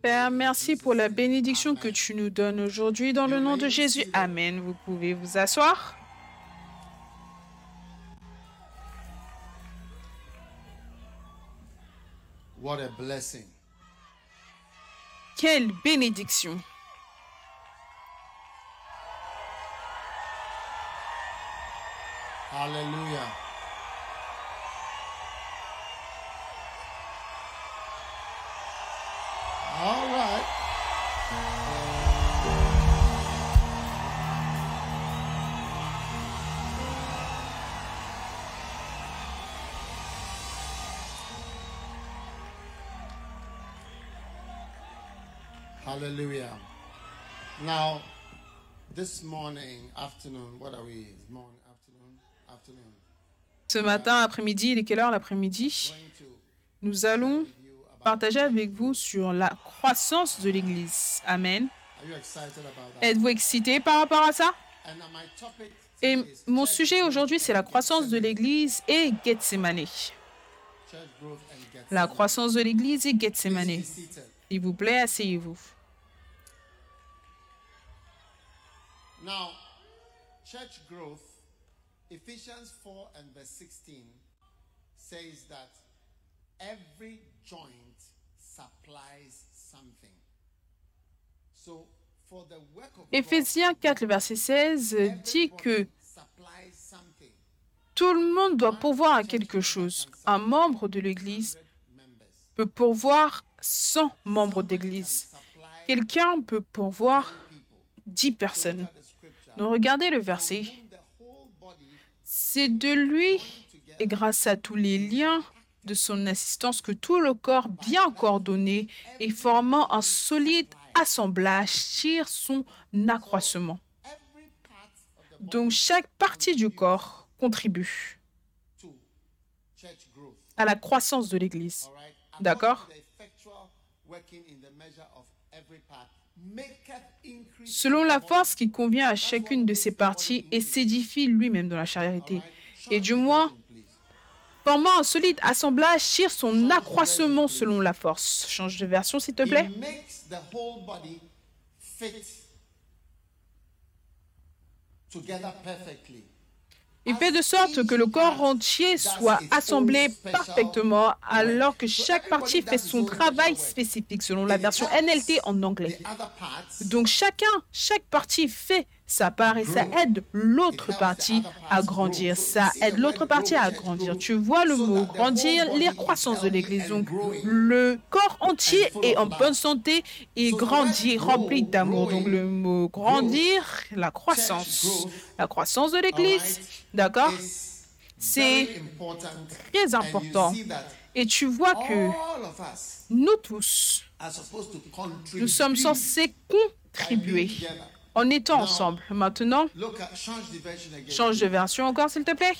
Père, merci pour la bénédiction que tu nous donnes aujourd'hui dans le nom de Jésus. Amen. Vous pouvez vous asseoir. What a blessing. Quelle bénédiction. Hallelujah. Hallelujah. Now, this morning, afternoon, what are we? Morning, afternoon, afternoon. Ce matin, après-midi, il est quelle heure l'après-midi? Nous allons partager avec vous sur la croissance de l'Église. Amen. Are you excited about that? Êtes-vous excité par rapport à ça? And my topic Et mon sujet aujourd'hui, c'est la croissance de l'Église et Gethsemane. La croissance de l'Église et Gethsemane. S'il vous plaît, asseyez-vous. Now, church growth, Ephesians 4 and verse 16 says that every joint supplies something. So, for the work of God, Éphésiens 4, le verset 16 dit que tout le monde doit pourvoir à quelque chose. Un membre de l'Église peut pourvoir 100 membres d'Église. Quelqu'un peut pourvoir people. 10 personnes. Regardez le verset. C'est de lui et grâce à tous les liens de son assistance que tout le corps bien coordonné et formant un solide assemblage tire son accroissement. Donc chaque partie du corps contribue à la croissance de l'Église. D'accord? Selon la force qui convient à chacune de ses parties et s'édifie lui-même dans la charité. Et du moins, formant un solide assemblage tire son accroissement selon la force. Change de version s'il te plaît. Il fait de sorte que le corps entier soit assemblé parfaitement alors que chaque partie fait son travail spécifique selon la version NLT en anglais. Donc chacun, chaque partie fait sa part et ça aide l'autre partie à grandir. Ça aide l'autre partie à grandir. Tu vois le mot grandir, les croissances de l'Église. Donc le corps entier est en bonne santé et grandit, rempli d'amour. Donc le mot grandir, la croissance. La croissance de l'Église, d'accord? C'est très important. Et tu vois que nous tous, nous sommes censés contribuer. En étant ensemble. Maintenant, Look at change the version again. change de version encore, s'il te plaît.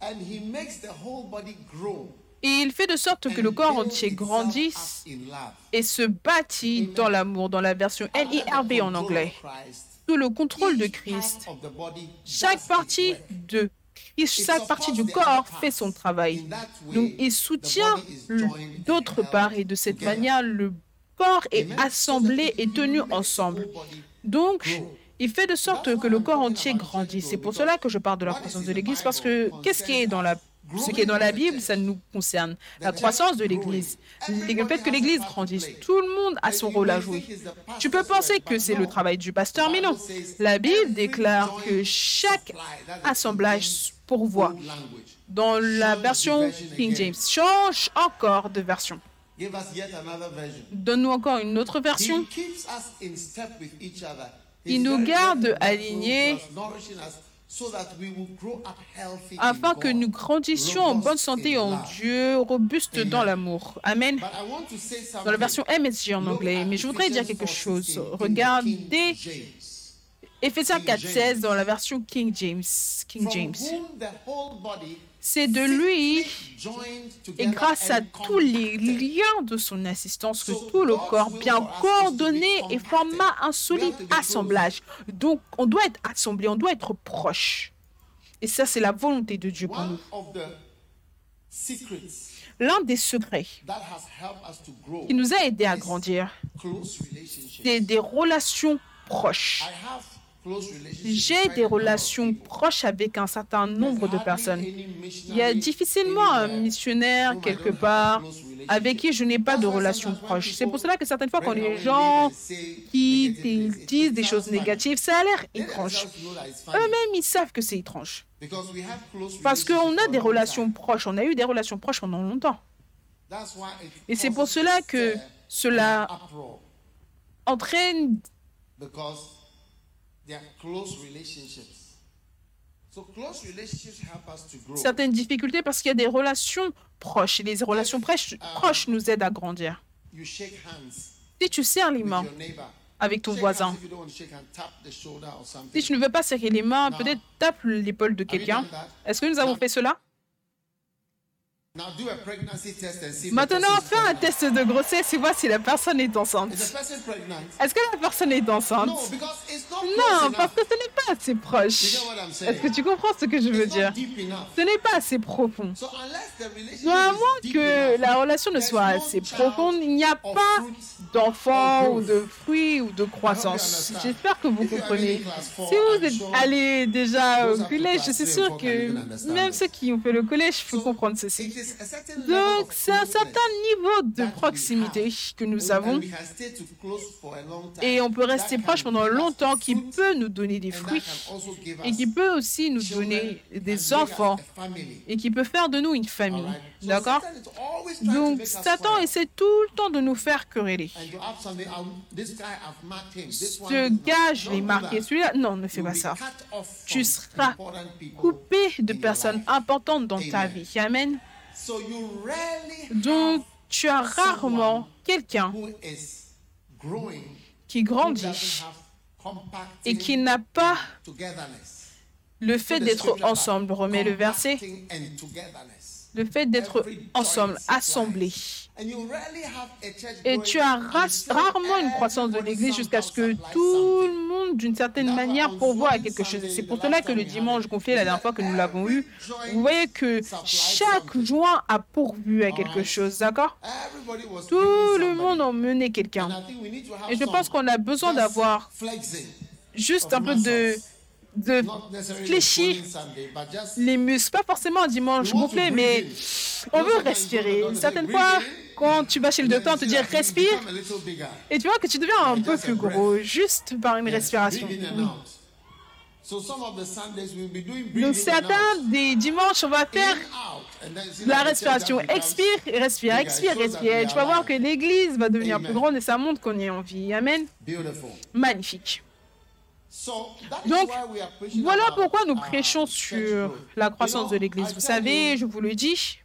And he makes the whole body grow. Et il fait de sorte que le corps entier grandisse et se bâtit dans l'amour, dans la version NIRV en anglais. Sous le contrôle de Christ, chaque partie de chaque partie du corps fait son travail. Donc, il soutient d'autre part et de cette manière, le corps est assemblé et tenu ensemble. Donc, il fait de sorte que le corps entier grandisse. C'est pour cela que je parle de la croissance de l'Église, parce que qu'est-ce qui est dans la ce qui est dans la Bible, ça nous concerne. La croissance de l'Église, le fait que l'Église grandisse, tout le monde a son rôle à jouer. Tu peux penser que c'est le travail du pasteur, mais non. La Bible déclare que chaque assemblage pourvoit. Dans la version King James, change encore de version. Give us yet another version. Donne-nous encore une autre version. He keeps us in step with each other. Il nous garde alignés afin que nous grandissions en bonne santé en Dieu, robustes dans l'amour. Amen. Dans la version MSG en anglais, mais je voudrais dire quelque chose. Regardez Ephésiens 4.16 dans la version King James. King James. C'est de lui et grâce à tous les liens de son assistance que tout le corps bien coordonné et forma un solide assemblage. Donc on doit être assemblé, on doit être proche. Et ça c'est la volonté de Dieu pour nous. L'un des secrets qui nous a aidés à grandir, c'est des relations proches. J'ai des relations proches avec un certain nombre de personnes. Il y a difficilement un missionnaire quelque part avec qui je n'ai pas de That's why relation sometimes when proche. C'est pour cela que certaines fois, quand les gens qui disent des choses négatives, ça a l'air étrange. Eux-mêmes, ils savent que c'est étrange. because we have close Parce qu'on a des relations proches, on a eu des relations proches pendant longtemps. Et c'est pour cela que stir cela entraîne certaines difficultés parce qu'il y a des relations proches. Et les relations proches, proches nous aident à grandir. Si tu serres les mains avec ton voisin, si tu ne veux pas serrer les mains, peut-être tape l'épaule de quelqu'un. Est-ce que nous avons fait cela Now do a pregnancy test and see if the Maintenant, fais un test de grossesse et vois si la personne est enceinte. Est-ce que la personne est enceinte No, because it's not close Non, parce que ce n'est pas assez proche. Est-ce que tu comprends ce que je veux dire? Ce n'est pas assez profond. Donc, à moins que la relation ne soit assez profonde, il n'y a pas or ou de fruits ou de croissance. J'espère que vous comprenez. Si vous êtes allé déjà au collège, je suis even que même ceux qui ont fait le collège peuvent comprendre ceci. Donc, c'est un certain niveau de proximité que nous And avons et on peut rester proche pendant longtemps qui peut nous donner des fruits et qui peut aussi nous donner des enfants et qui peut faire de nous une famille. D'accord Donc, Satan essaie tout le temps de nous faire quereller. Ce gars, je l'ai marqué. Celui-là, non, ne fais pas ça. cut off Tu seras Coupé de personnes importantes dans ta vie. Amen. Donc, tu as rarement quelqu'un qui grandit et qui n'a pas le fait d'être ensemble. Remets le verset. Le fait d'être ensemble, assemblés. A Et tu as ra- rarement une croissance de l'Église jusqu'à ce que tout le monde, d'une certaine manière, pourvoie à quelque chose. C'est pour cela que le dimanche it, gonflé, la dernière fois que nous l'avons eu, vous voyez que chaque joint a pourvu à quelque chose, d'accord? Tout le monde menait And quelqu'un. Et je pense qu'on a besoin d'avoir juste un peu de, de fléchir les muscles. Pas forcément un dimanche gonflé, mais on veut respirer. Certaines fois, quand tu vas chez le docteur, on te dit respire. Et tu vois que tu deviens un peu plus gros, juste par une respiration. breathe in and Oui. out. So some of the Sundays we'll be doing Donc certains des dimanches, on va faire la respiration. Expire, et respire, expire, respire. tu vas voir que l'église va devenir plus grande et ça montre qu'on est en vie. Amen. Magnifique. Donc, Voilà pourquoi nous uh, prêchons sur la croissance de l'église. Vous savez, je vous le dis,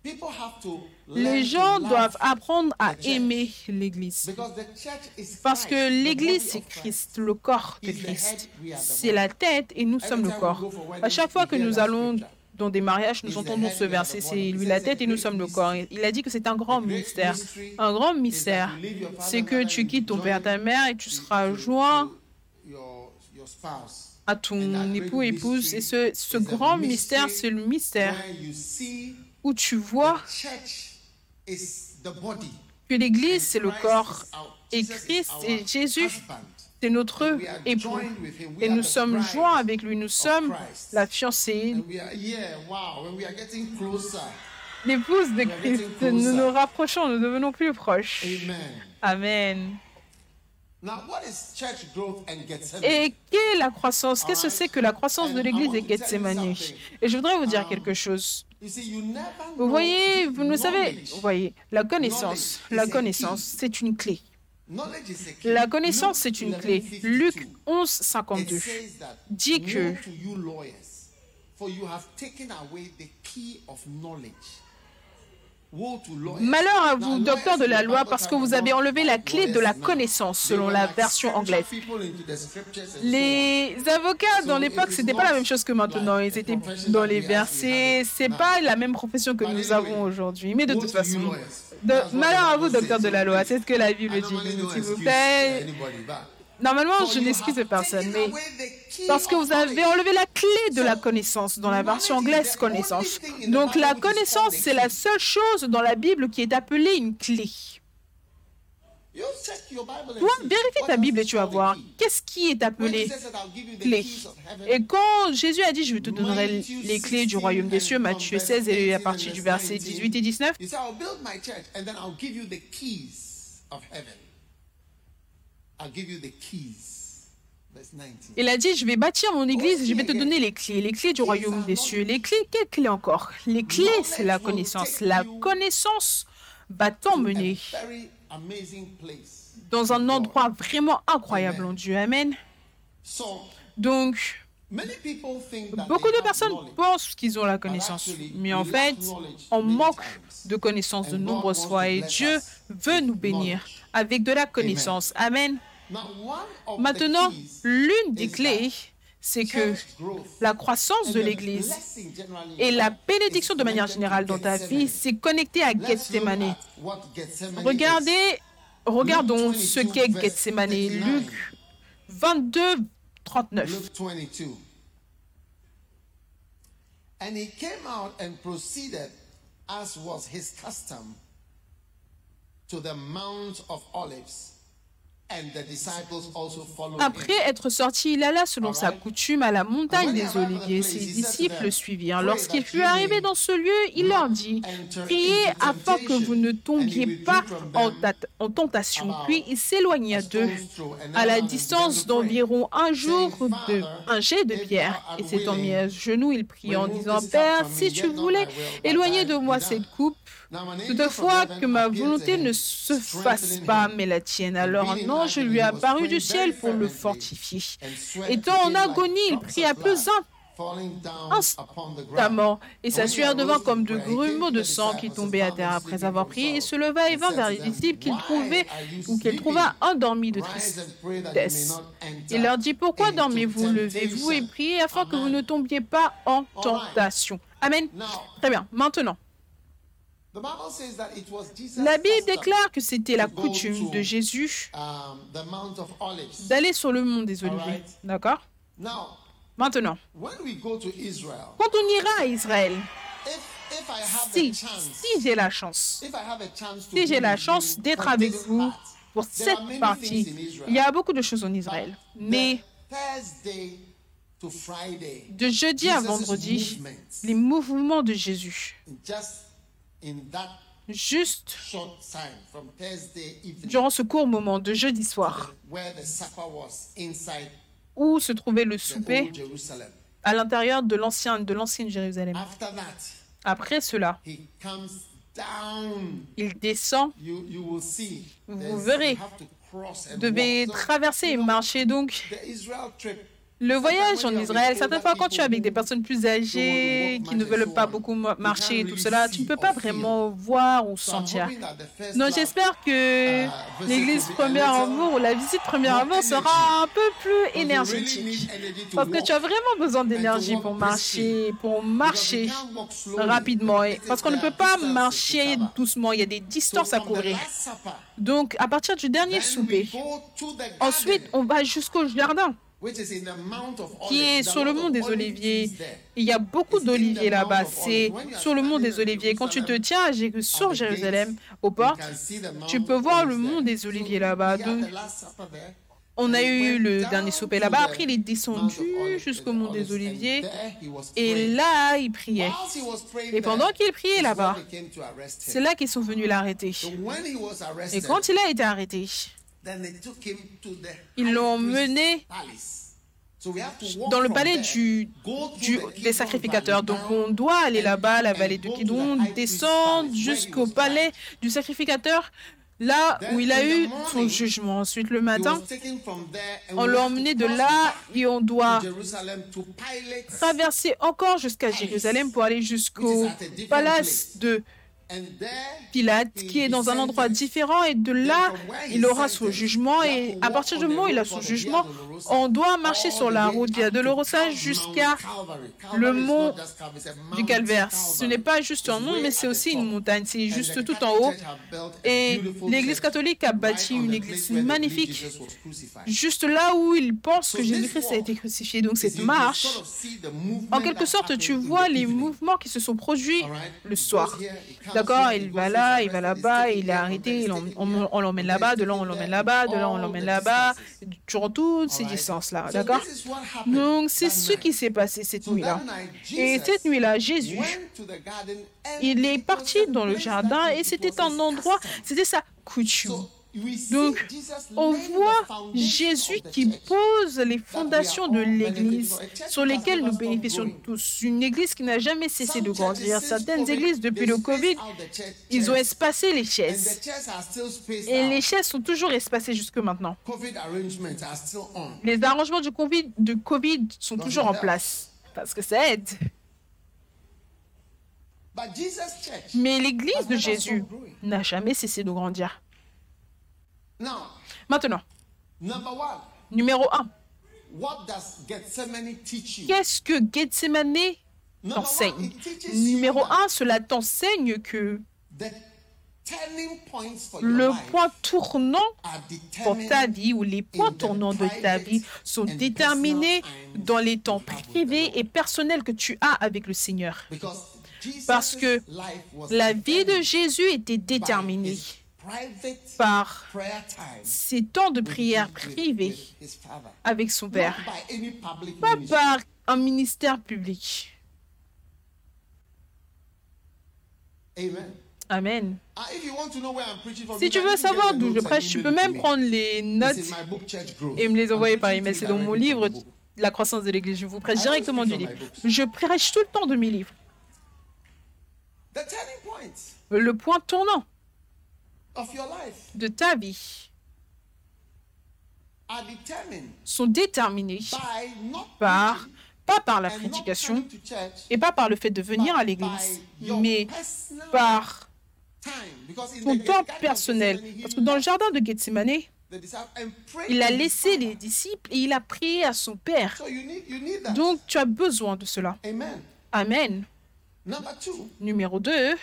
les gens doivent apprendre à aimer l'église. Parce que l'église, c'est Christ. Le corps de Christ. C'est la tête et nous sommes le corps. À chaque fois que nous allons dans des mariages, nous entendons ce verset. C'est lui la tête et nous sommes le corps. Il a dit que c'est un grand mystère. Un grand mystère, c'est que tu quittes ton père, ta mère et tu seras joint to your, your spouse. À ton époux, épouse. Et ce, ce grand mystère, c'est le mystère où tu vois que l'Église, c'est le corps. Et Christ et Jésus, c'est notre époux. Et nous sommes joints avec lui. Nous sommes la fiancée, l'épouse de Christ. Nous nous rapprochons, nous devenons plus proches. Amen. Et quelle est la croissance? Qu'est-ce que c'est que la croissance de l'Église et Gethsemane? Et je voudrais vous dire quelque chose. Vous voyez, vous ne savez, vous voyez, la connaissance, la connaissance, c'est une clé. La connaissance, c'est une clé. 11:52. Luc 11, It 52 says that, dit que Malheur à vous, docteurs de la loi, parce que vous avez enlevé la clé de la connaissance, selon la version anglaise. Les avocats dans l'époque, it is c'était pas la même chose que maintenant. Ils étaient dans les versets. C'est pas la même profession que nous avons aujourd'hui. Mais de toute façon, malheur à vous, says. docteurs de la loi. C'est ce que la Bible dit. S'il vous plaît, Normalement, je n'excuse personne, mais parce que vous avez enlevé la clé de la connaissance dans la version anglaise connaissance. Donc la connaissance, c'est la seule chose dans la Bible qui est appelée une clé. Toi, vérifie ta Bible et tu vas voir qu'est-ce qui est appelé clé. Et quand Jésus a dit, je te donnerai les clés du royaume des cieux, Matthieu 16 et à partir du verset 18 et 19, il a dit, je vais bâtir mon église et je vais te donner les clés, les clés du royaume des cieux. Les clés, quelles clés encore? Les clés, c'est la connaissance. La connaissance va t'emmener dans un endroit vraiment incroyable en Dieu. Amen. Donc, beaucoup de personnes pensent qu'ils ont la connaissance, mais en fait, on manque de connaissance de nombreuses fois. Et Dieu veut nous bénir avec de la connaissance. Amen. Maintenant, l'une des clés, c'est que la croissance de l'Église et la bénédiction de manière générale dans ta vie, c'est connecté à Gethsemane. Regardez, regardons ce qu'est Gethsemane. Luc 22, 39. And he came out and proceeded, as was his custom, to the Mount of Olives. Après être sorti, il alla selon sa coutume à la montagne des Oliviers. Ses disciples le suivirent. Lorsqu'il fut arrivé dans ce lieu, il leur dit, Priez afin que vous ne tombiez pas en, tentation. Puis il s'éloigna d'eux à la distance d'environ un jour de un jet de pierre. Et s'étant mis à genoux, il prit en disant, Père, si tu voulais éloigner de moi cette coupe, Toutefois, que ma volonté ne se fasse pas, mais la tienne. Alors un ange lui est apparu du ciel pour le fortifier. Étant en agonie, il pria plus instamment, et sa sueur devint comme de grumeaux de sang qui tombaient à terre après avoir prié, et se leva et vint vers les disciples qu'il trouvait ou qu'il trouva endormis de tristesse. Il leur dit, pourquoi dormez-vous? Levez-vous et priez afin que vous ne tombiez pas en tentation. Amen. Très bien. Maintenant, la Bible déclare que c'était la coutume de Jésus um, d'aller sur le mont des Oliviers. D'accord? Maintenant, quand on ira à Israël, si, si j'ai la chance, si j'ai la chance d'être avec vous pour cette partie, il y a beaucoup de choses en Israël. Mais de jeudi à vendredi, les mouvements de Jésus juste durant ce court moment de jeudi soir où se trouvait le souper à l'intérieur de l'ancienne de l'ancienne Jérusalem. Après cela, il descend. Vous verrez, vous devez traverser et marcher donc le voyage en Israël, certaines fois quand tu es avec des personnes plus âgées qui ne veulent pas beaucoup marcher et tout cela, tu ne peux pas vraiment voir ou sentir. Donc j'espère que l'église première amour ou la visite première amour sera un peu plus énergétique. Parce que tu as vraiment besoin d'énergie pour marcher, pour marcher rapidement. Parce qu'on ne peut pas marcher doucement, il y a des distances à couvrir. Donc à partir du dernier souper, ensuite on va jusqu'au jardin qui est sur le mont des Oliviers. Il y a beaucoup d'oliviers là-bas. C'est sur le mont des Oliviers. Quand tu te tiens sur Jérusalem, au port, tu peux voir le mont des Oliviers là-bas. On a eu le dernier souper là-bas. Après, il est descendu jusqu'au mont des Oliviers. Et là, il priait. Et pendant qu'il priait là-bas, c'est là qu'ils sont venus l'arrêter. Et quand il a été arrêté, ils l'ont mené dans le palais du, des sacrificateurs. Donc on doit aller là-bas, la vallée de Kidron, descendre jusqu'au palais du sacrificateur, là où il a eu son jugement. Ensuite, le matin, on l'a emmené de là et on doit traverser encore jusqu'à Jérusalem pour aller jusqu'au palace de Pilate, qui est dans un endroit différent, et de là, il aura son jugement, et à partir du moment où il a son jugement, on doit marcher sur la route via Dolorosa jusqu'à le mont du Calvaire. Ce n'est pas juste un nom, mais c'est aussi une montagne, c'est juste tout en haut. Et l'Église catholique a bâti une église magnifique, juste là où ils pensent que Jésus-Christ a été crucifié. Donc cette marche, en quelque sorte, tu vois les mouvements qui se sont produits le soir. D'accord Il va là, il va là-bas, il est arrêté, on, l'emmène là-bas, de là on l'emmène là-bas, de là on l'emmène là-bas, durant toutes ces distances-là. D'accord Donc c'est ce qui s'est passé cette nuit-là. Et cette nuit-là, Jésus, il est parti dans le jardin et c'était un endroit, c'était sa coutume. Donc, on voit Jésus qui pose les fondations de l'Église sur lesquelles nous bénéficions tous. Une Église qui n'a jamais cessé de grandir. Certaines églises, depuis le Covid, ils ont espacé les chaises. Et les chaises sont toujours espacées jusque maintenant. Les arrangements du COVID, de COVID sont toujours en place parce que ça aide. Mais l'Église de Jésus n'a jamais cessé de grandir. Maintenant, numéro 1. Qu'est-ce que Gethsemane t'enseigne Numéro 1, cela t'enseigne que le point tournant pour ta vie ou les points tournants de ta vie sont déterminés dans les temps privés et personnels que tu as avec le Seigneur. Parce que la vie de Jésus était déterminée par ses temps de prière privés avec son Père, pas par un ministère public. Amen. Si tu veux savoir d'où je prêche, tu peux même prendre les notes et me les envoyer par email. C'est dans mon livre, La croissance de l'Église. Je vous prêche directement du livre. Je prêche tout le temps de mes livres. Le point tournant de ta vie sont déterminés par, pas par la prédication et pas par le fait de venir à l'église, mais par ton temps personnel. Parce que dans le jardin de Gethsemane, il a laissé les disciples et il a prié à son Père. Donc tu as besoin de cela. Amen. Numéro 2.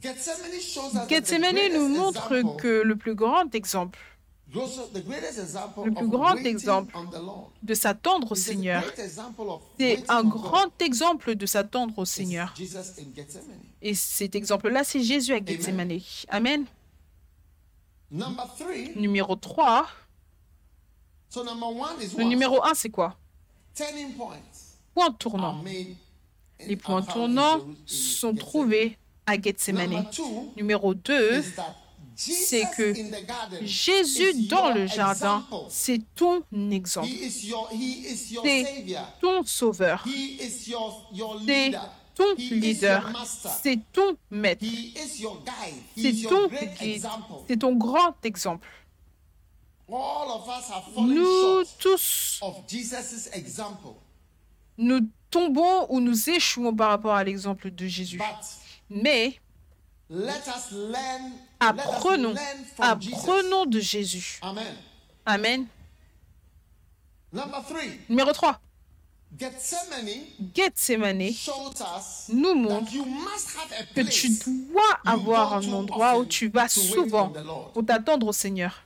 Gethsemane nous montre que le plus grand exemple, le plus grand exemple de s'attendre au Seigneur, c'est un grand exemple de s'attendre au Seigneur. Et cet exemple-là, c'est Jésus à Gethsemane. Amen. Numéro 3. Le numéro 1, c'est quoi? Point tournant. Les points tournants sont trouvés à Gethsemane. Numéro 2, c'est que Jésus dans le jardin, c'est ton exemple. C'est ton sauveur. C'est ton leader. C'est ton maître. C'est ton guide. C'est ton grand exemple. Nous tous, nous tombons ou nous échouons par rapport à l'exemple de Jésus. Mais apprenons, apprenons de Jésus. Amen. Numéro 3. Gethsemane nous montre que tu dois avoir un endroit où tu vas souvent pour t'attendre au Seigneur.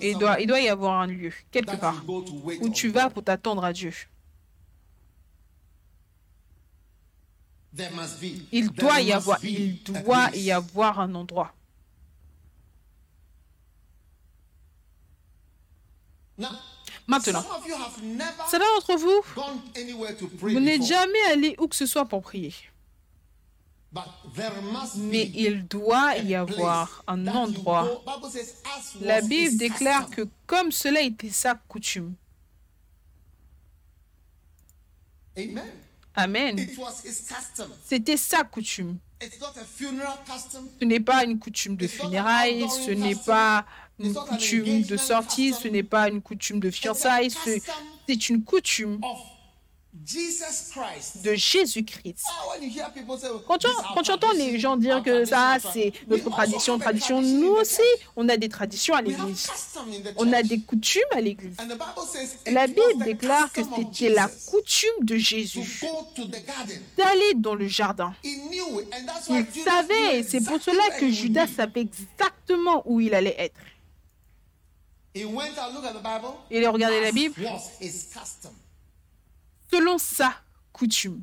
Et il doit, il doit y avoir un lieu, quelque part, où tu vas pour t'attendre à Dieu. Il doit y avoir, il doit y avoir un endroit. Maintenant, certains d'entre vous, vous n'êtes jamais allé où que ce soit pour prier. Mais il doit y avoir un endroit. La Bible déclare que comme cela était sa coutume. Amen. C'était sa coutume. Ce n'est pas une coutume de funérailles, ce n'est pas une coutume de sortie, ce n'est pas une coutume de fiançailles, c'est une coutume. De Jésus-Christ. Ah, Quand tu, "This is our quand tu entends les gens dire que ça, c'est notre tradition, tradition, nous aussi, on a des traditions à l'église. On a des coutumes à l'église. La Bible déclare que c'était la coutume de Jésus d'aller dans le jardin. Il savait, et c'est pour cela que Judas savait exactement où il allait être. Il a regardé la Bible. Selon sa coutume.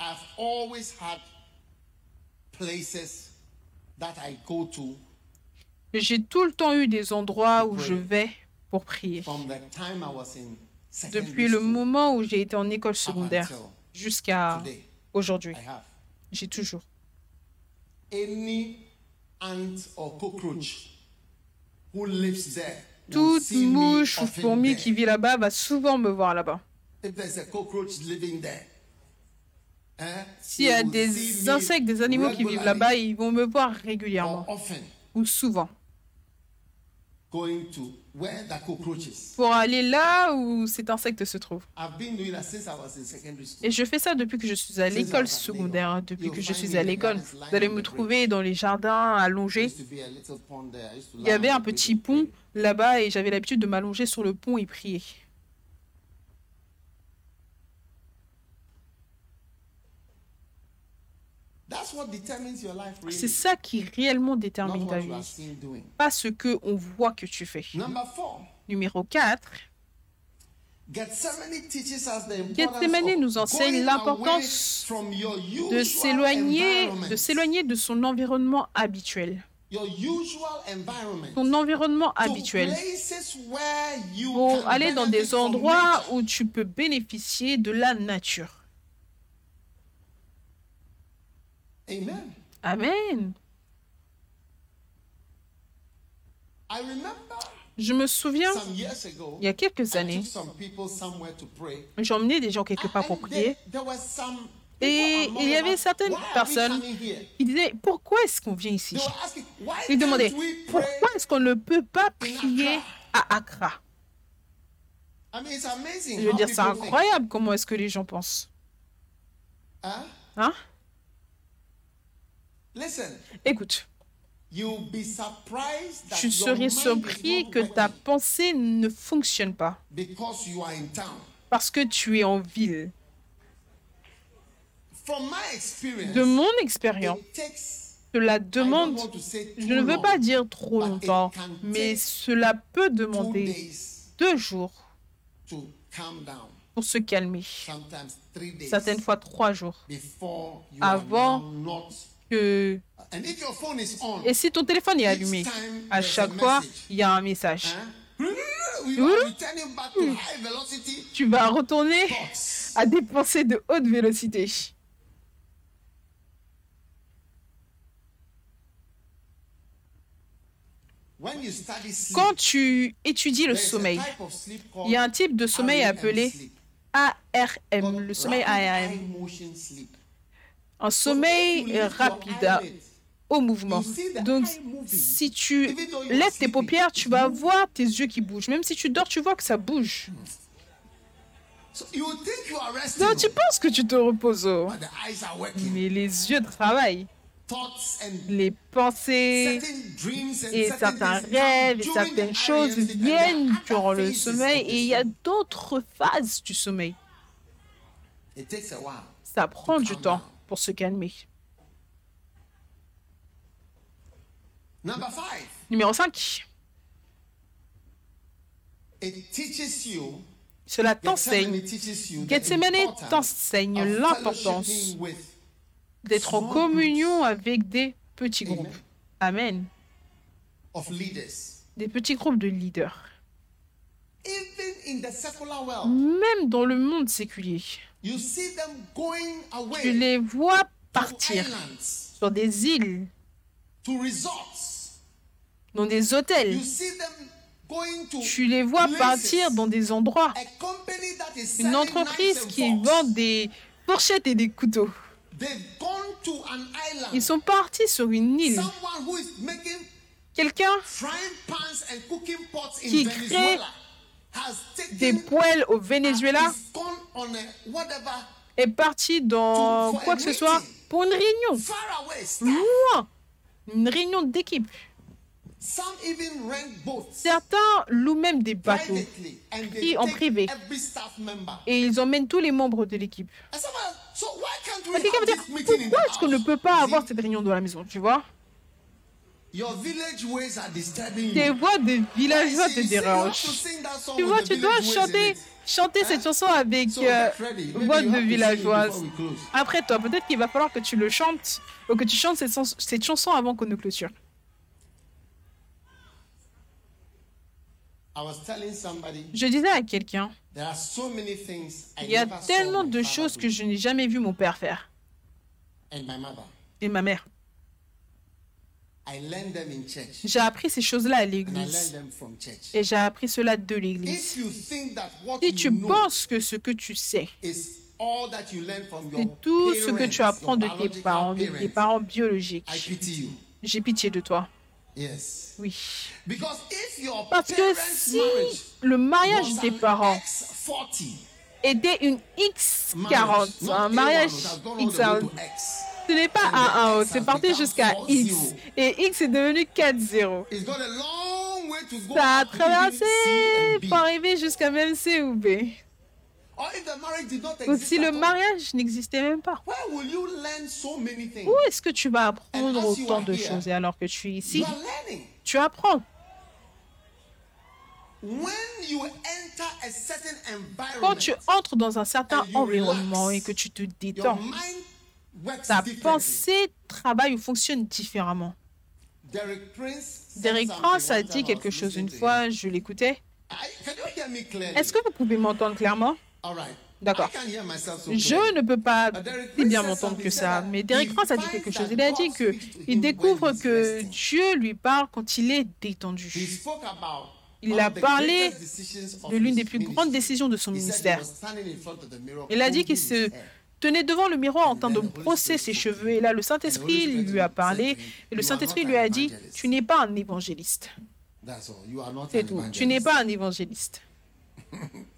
I've always had places that I go to J'ai tout le temps eu des endroits où je vais pour prier. from the time I was in secondary Depuis le moment où j'ai été en école secondaire jusqu'à today. aujourd'hui. J'ai toujours. any ant or cockroach who lives there. Toute mouche ou fourmi qui vit là-bas va souvent me voir là-bas. Eh, S'il y a des insectes, des animaux qui vivent là-bas, ils vont me voir régulièrement ou souvent going to where the cockroach is. pour aller là où cet insecte se trouve. I've been doing that since I was in secondary school. Et je fais ça depuis que je suis à l'école secondaire, depuis que je suis à l'école. Vous allez me trouver dans les jardins allongés. Il y avait un petit pont. Là-bas et j'avais l'habitude de m'allonger sur le pont et prier. C'est ça qui réellement détermine ta vie, pas ce que on voit que tu fais. Numéro 4, Gethsemane nous enseigne l'importance s'éloigner de s'éloigner de son environnement habituel. Ton environnement habituel. Pour aller dans des endroits où tu peux bénéficier de la nature. Amen. Amen. Je me souviens, il y a quelques années, emmené des gens quelque part pour prier. Et il y avait certaines "Why are we personnes coming here?" qui disaient Pourquoi est-ce qu'on vient ici? They were asking, "Why Ils demandaient can't we pray?" Pourquoi est-ce qu'on ne peut pas prier à Accra? I mean, it's amazing Je veux dire, c'est incroyable comment est-ce que les gens pensent. Hein? Listen, Écoute, you'll be surprised that tu serais surpris que ta pensée ne fonctionne pas because you are in town. parce que tu es en ville. De mon expérience, cela demande, je ne veux pas dire trop longtemps, mais cela peut demander deux jours pour se calmer. Certaines fois trois jours. Avant. Que... Et si ton téléphone est allumé, à chaque fois, il y a un message. high velocity Tu vas retourner à des pensées de haute vélocité. When you study sleep, Quand tu étudies le sommeil, il y a un type de sommeil appelé ARM, le sommeil ARM. Un So sommeil rapide au mouvement. Donc, si tu lèves tes paupières, tu vas voir tes yeux qui bougent. Même si tu dors, tu vois que ça bouge. So you think you are resting, Donc, tu penses que tu te reposes. Mais les yeux travaillent. Les pensées et certain certains rêves et certaines choses viennent durant le sommeil et il y a d'autres phases du sommeil. Ça prend du temps pour se calmer. Numéro 5. it teaches you. Cela t'enseigne. Gethsemane t'enseigne l'importance d'être en communion avec des petits groupes. Amen. of leaders. Des petits groupes de leaders. Even in the secular world, Même dans le monde séculier, you see them going tu les vois partir sur des îles, dans des hôtels. You see them going to Tu les vois partir dans des endroits. Une entreprise qui vend des fourchettes et des couteaux. They've gone to an island. Ils sont partis sur une île. Someone who is making Quelqu'un frying pans and cooking pots in Qui crée des poêles au Venezuela est parti dans quoi que ce soit pour une réunion. far away staff. Loin. Une réunion d'équipe. Certains louent même des bateaux Pris en privé. et ils emmènent tous les membres de l'équipe. Quelqu'un va dire, pourquoi est-ce qu'on ne peut pas avoir cette réunion dans la maison, tu vois? Tes voix de villageois te dérangent. Tu vois, tu dois chanter, chanter cette chanson avec euh, voix de villageoise. Après toi, peut-être qu'il va falloir que tu le chantes ou que tu chantes cette, cette chanson avant qu'on ne clôture. I was telling somebody Je disais à quelqu'un, il y a tellement de choses que je n'ai jamais vu mon père faire. Et ma mère. J'ai appris ces choses-là à l'église. et j'ai appris cela de l'église. Si tu penses que ce que tu sais, c'est tout ce que tu apprends de tes parents, de tes parents, biologiques, j'ai pitié de toi. Yes. Oui. Because if your Parce que si le mariage des parents X40 était une marriage, X40, not un A1, mariage it has gone all the way X40, to X. ce n'est pas un 1, X c'est parti jusqu'à 4-0. X. Et X est devenu 4-0. It's got a long way to go Ça a traversé pour arriver jusqu'à même C ou B. Ou si le mariage n'existait même pas. Où est-ce que tu vas apprendre autant de choses Et alors que tu es ici, tu apprends. When you enter a certain Quand environment, tu entres dans un certain environnement et que tu te détends, ta differently. pensée travaille ou fonctionne différemment. Derek Prince, a dit quelque chose une fois, je l'écoutais. Est-ce que vous pouvez m'entendre clairement? D'accord. Je ne peux pas si bien m'entendre que ça, mais Derek Prince a dit quelque chose. Il a dit que il découvre que. Dieu lui parle quand il est détendu. Il a parlé de l'une des plus grandes décisions de son ministère. Il a dit qu'il se tenait devant le miroir en train de brosser ses cheveux. Et là, le Saint-Esprit lui a parlé. Et le Saint-Esprit lui a dit, tu n'es pas un évangéliste. C'est tout. Tu n'es pas un évangéliste.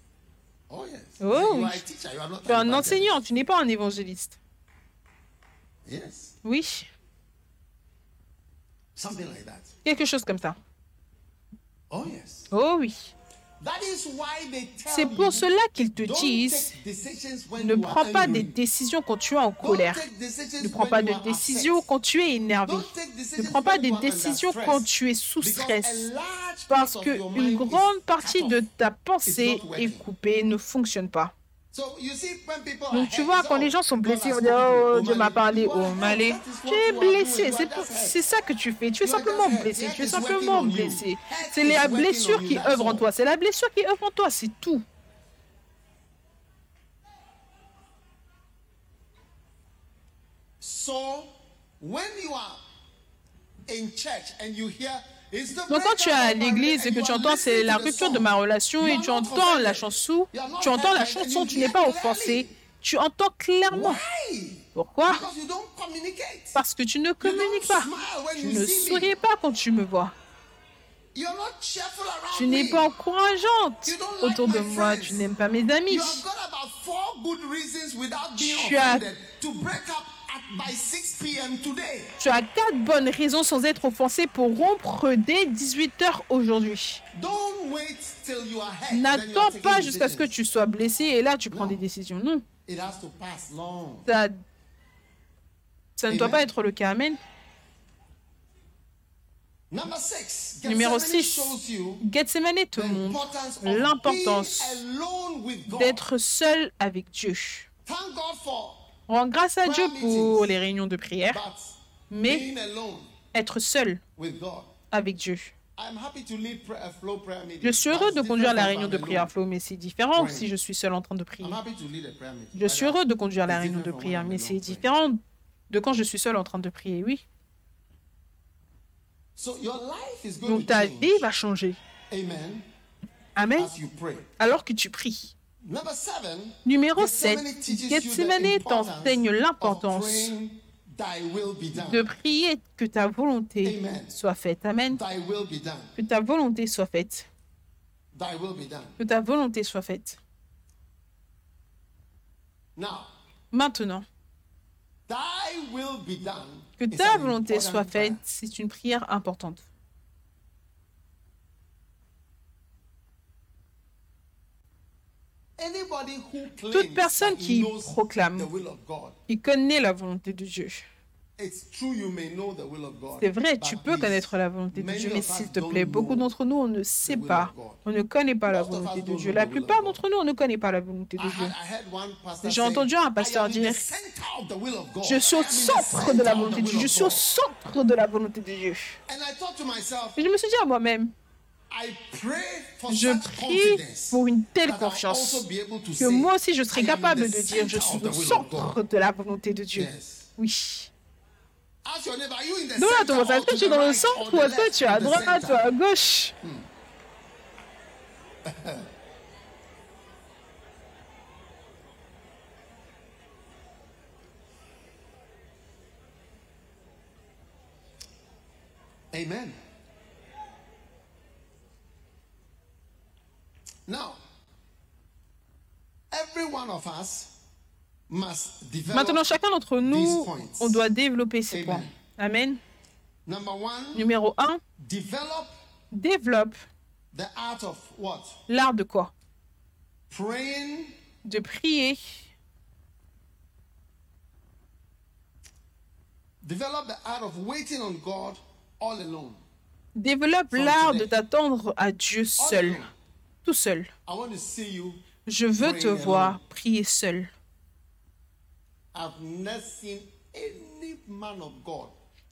Oh yes. Oh, you are a teacher. You are not Tu es an un enseignant, tu n'es pas un évangéliste. Yes. Oui, Something like that. quelque chose comme ça. Oh yes. Oh oui. C'est pour cela qu'ils te disent, ne prends pas des décisions quand tu es en colère. Ne prends pas de décisions quand tu es énervé. Ne prends pas des décisions quand tu es sous stress. Parce part of que your une mind is grande partie de ta pensée est coupée, ne fonctionne pas. Donc tu vois, quand les gens sont blessés, on dit. Oh, Dieu m'a parlé, oh. Malé. Tu es blessé, c'est ça que tu fais. Tu es simplement blessé, tu es simplement blessé. C'est la blessure qui œuvre en toi. C'est la blessure qui œuvre en toi, c'est tout. So when you are in church and you hear Donc quand tu es à l'église et and que you tu entends c'est la rupture de ma relation you et tu entends la chanson, tu entends la chanson, you tu n'es pas clearly. offensé, tu entends clairement. Pourquoi? Because you don't communicate. Parce que tu ne communiques pas. Tu ne souris pas quand tu me vois. Tu n'es pas encourageante autour de my moi. Tu n'aimes pas mes amis. You have got about four good reasons without being Tu as- offended to break up at by 6 p.m. today. Tu as quatre bonnes raisons sans être offensé pour rompre dès 18h aujourd'hui. N'attends pas jusqu'à ce que tu sois blessé et là tu prends Non. des décisions. Non, It has to pass long. ça, ça ne doit pas être le cas. Amen. Numéro Gethsemane 6. shows you Gethsemane te montre l'importance being alone with God. d'être seul avec Dieu. Rends grâce à Dieu pour les réunions de prière, mais être seul avec Dieu. Meeting. Je suis heureux de conduire la réunion de prière flow, mais c'est différent si je suis seul en train de prier. Je suis uh, heureux de conduire la réunion de prière, mais c'est différent de quand je suis seul en train de prier, oui. Donc ta vie va changer. Amen. Alors que tu pries. Numéro 7. Gethsemane t'enseigne l'importance de prier que ta volonté soit faite. Amen. Que ta volonté soit faite. Que ta volonté soit faite. Maintenant, que ta volonté soit faite, c'est une prière importante. Toute personne qui proclame. Il connaît la volonté de Dieu. C'est vrai, tu peux connaître la volonté de Dieu, mais s'il te plaît, beaucoup d'entre nous, on ne sait pas. On ne connaît pas la volonté de Dieu. La plupart d'entre nous, on ne connaît pas la volonté de Dieu. J'ai entendu un "I pasteur dire. Je suis au centre de la volonté de Dieu. Je suis au God." centre de la volonté de Dieu. And I thought to myself, Et je me suis dit à moi-même, je prie pour une telle confiance que moi aussi je serai capable de dire, je suis au centre de la volonté de Dieu. Oui. Donc là, ton voisin, tu es dans le centre que left tu es à droite ou à gauche? Amen. Now, every one of us must develop. Maintenant, chacun d'entre nous, on doit développer ces points. Amen. Number one, Numéro 1, develop développe l'art de quoi? Praying De prier, Develop the art of waiting on God all alone. développe l'art de t'attendre à Dieu seul, alone. Tout seul. Je veux te voir prier seul.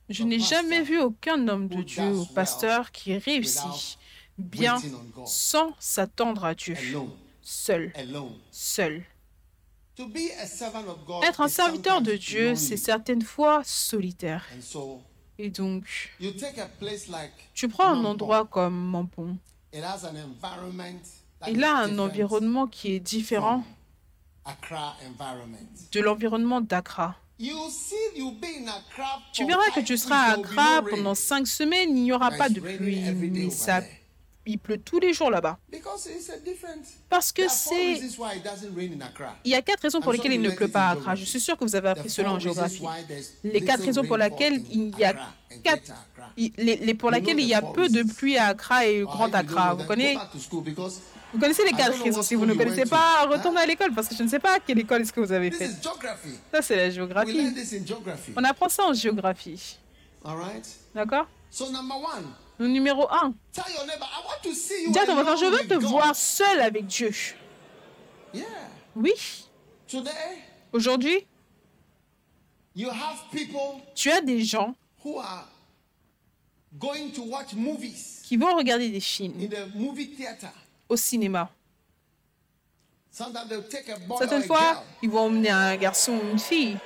Je n'ai jamais vu aucun homme de Dieu ou pasteur qui réussit bien sans s'attendre à Dieu, seul, seul. Être un serviteur de Dieu, c'est certaines fois solitaire. Et donc, tu prends un endroit comme Mampong. It has an environment that Il is a un environnement qui est différent de l'environnement d'Accra. Tu verras que tu seras à Accra pendant cinq semaines, il n'y aura pas de pluie, mais ça, il pleut tous les jours là-bas. Because it's a different. Parce que c'est... Il y a quatre raisons pour lesquelles il ne pleut pas à Accra. Je suis sûr que vous avez appris cela en géographie. Les quatre raisons pour lesquelles il y a quatre, les, les- pour the il y a peu de pluie à Accra et Or Grand Accra. Vous connaissez, vous connaissez les quatre raisons. Si vous ne connaissez pas, retournez à l'école parce que je ne sais pas quelle école est-ce que vous avez fait. Ça, c'est la géographie. On apprend ça en géographie. D'accord? Le numéro 1. tell your neighbor, I want to see you. Dis à ton voisin, je veux te God." voir seul avec Dieu. Oui, aujourd'hui, tu as des gens going to watch movies qui vont regarder des films in the movie theater. au cinéma. Sometimes they'll take a boy or a Certaines fois, girl. ils vont emmener un garçon ou une fille.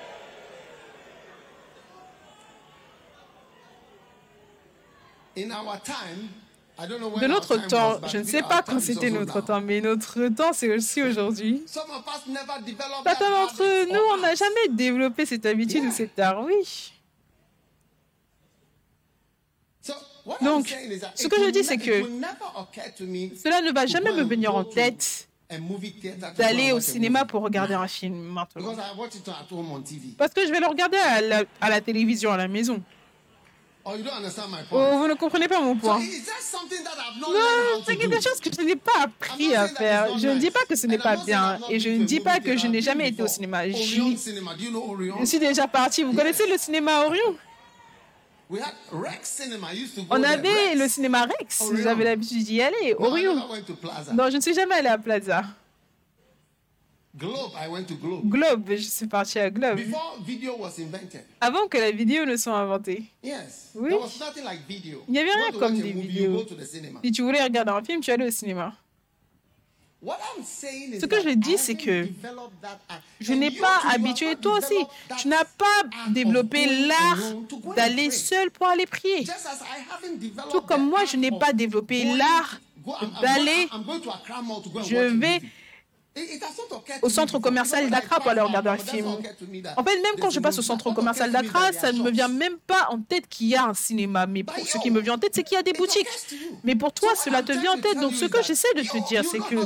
In our time, I don't know when De our notre time temps, was, je ne sais pas quand c'était notre temps, mais notre temps, c'est aussi aujourd'hui. Certains d'entre nous, on n'a jamais développé cette habitude Yeah. ou cet art, oui. So, what Donc, ce que je dis, c'est que Cela ne va jamais me venir en tête d'aller au cinéma pour regarder un film maintenant. Parce que je vais le regarder à la, à la télévision à la maison. Oh, Oh, vous ne comprenez pas mon point. Non, c'est quelque chose que je n'ai pas appris à faire. Je ne dis pas que ce n'est pas bien et je ne dis pas que je n'ai jamais été au cinéma. Je suis déjà partie. Vous connaissez le cinéma Orion? On avait le cinéma Rex. J'avais l'habitude d'y aller. Orion. Non, je ne suis jamais allée à Plaza. Globe, I went to Globe. Globe, je suis partie à Globe. Before video was invented. Avant que la vidéo ne soit inventée. Yes. Oui. There was nothing like video. Il n'y avait rien comme des vidéos. Si tu voulais regarder un film, tu allais au cinéma. Ce que je dis, c'est que. Je n'ai you pas habitué, toi aussi, tu n'as pas développé l'art d'aller pray. seul pour aller prier. Just as I haven't developed Tout comme moi, je n'ai pas développé l'art d'aller- Je vais. Au centre commercial d'Accra pour aller regarder un film. En fait, même quand je passe au centre commercial d'Accra, ça ne me vient même pas en tête qu'il y a un cinéma. Mais pour- ce qui me vient en tête, c'est qu'il y a des boutiques. Mais pour toi, cela te vient en tête. Donc, ce que j'essaie de te dire, c'est que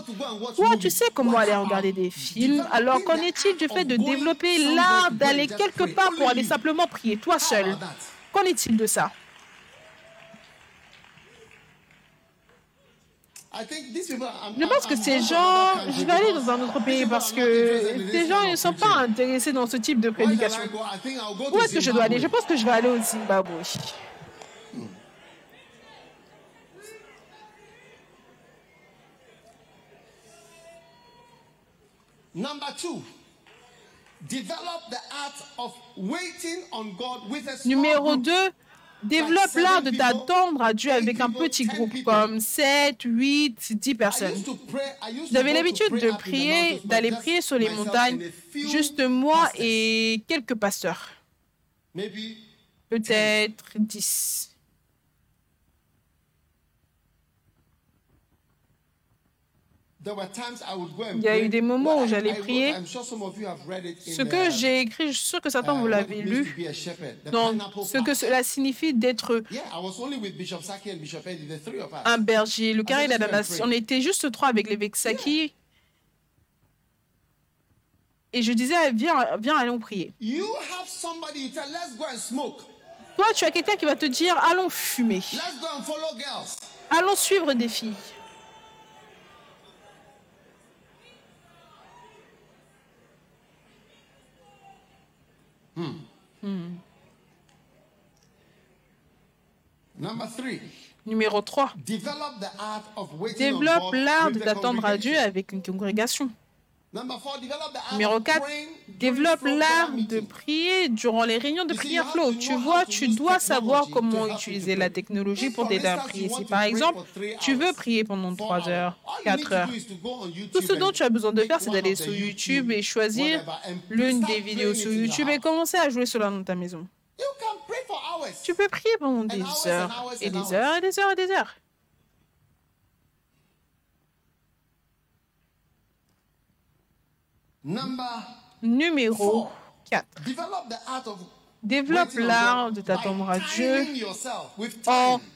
toi, tu sais comment aller regarder des films. Alors, qu'en est-il du fait de développer l'art d'aller quelque part pour aller simplement prier, toi seul? Qu'en est-il de ça? Je pense que ces gens, je vais aller dans un autre pays parce que ces gens ne sont pas intéressés dans ce type de prédication. Où est-ce que je dois aller? Je pense que je vais aller au Zimbabwe. Number two, develop the art of waiting on God with a small Numéro group. 2, développe l'art de t'attendre à Dieu avec un petit groupe comme 7, 8, 10 I personnes. J'avais l'habitude de prier, d'aller prier sur les montagnes, juste moi et quelques pasteurs, peut-être 10. there were times I would go and Il y a eu des moments où j'allais prier. I'm sure some of you have read it in Ce que j'ai écrit, je suis sûr que certains uh, vous l'avez lu, pineapple ce que cela signifie d'être un berger. Le carré pray. on était juste trois avec les Vexaki. Et je disais, viens, viens, allons prier. Toi, tu as quelqu'un qui va te dire, allons fumer, Let's go and follow girls. allons suivre des filles. Number three, Numéro 3, develop the art of waiting on développe l'art t'attendre à Dieu avec une congrégation. Numéro of 4, praying during développe l'art de prier durant les réunions de prière flow. Tu vois, tu dois savoir comment utiliser la technologie pour t'aider à prier. Si par exemple, tu veux prier pendant four 3 hours, heures, all you 4 need to heures, tout ce dont tu as besoin de faire, c'est d'aller sur YouTube et choisir l'une des vidéos sur YouTube et commencer à jouer cela dans ta maison. Tu peux prier pendant des hours and heures hours et des heures et des heures et des heures. Numéro Four. 4. develop the art of Développe l'art de t'attendre à Dieu en time.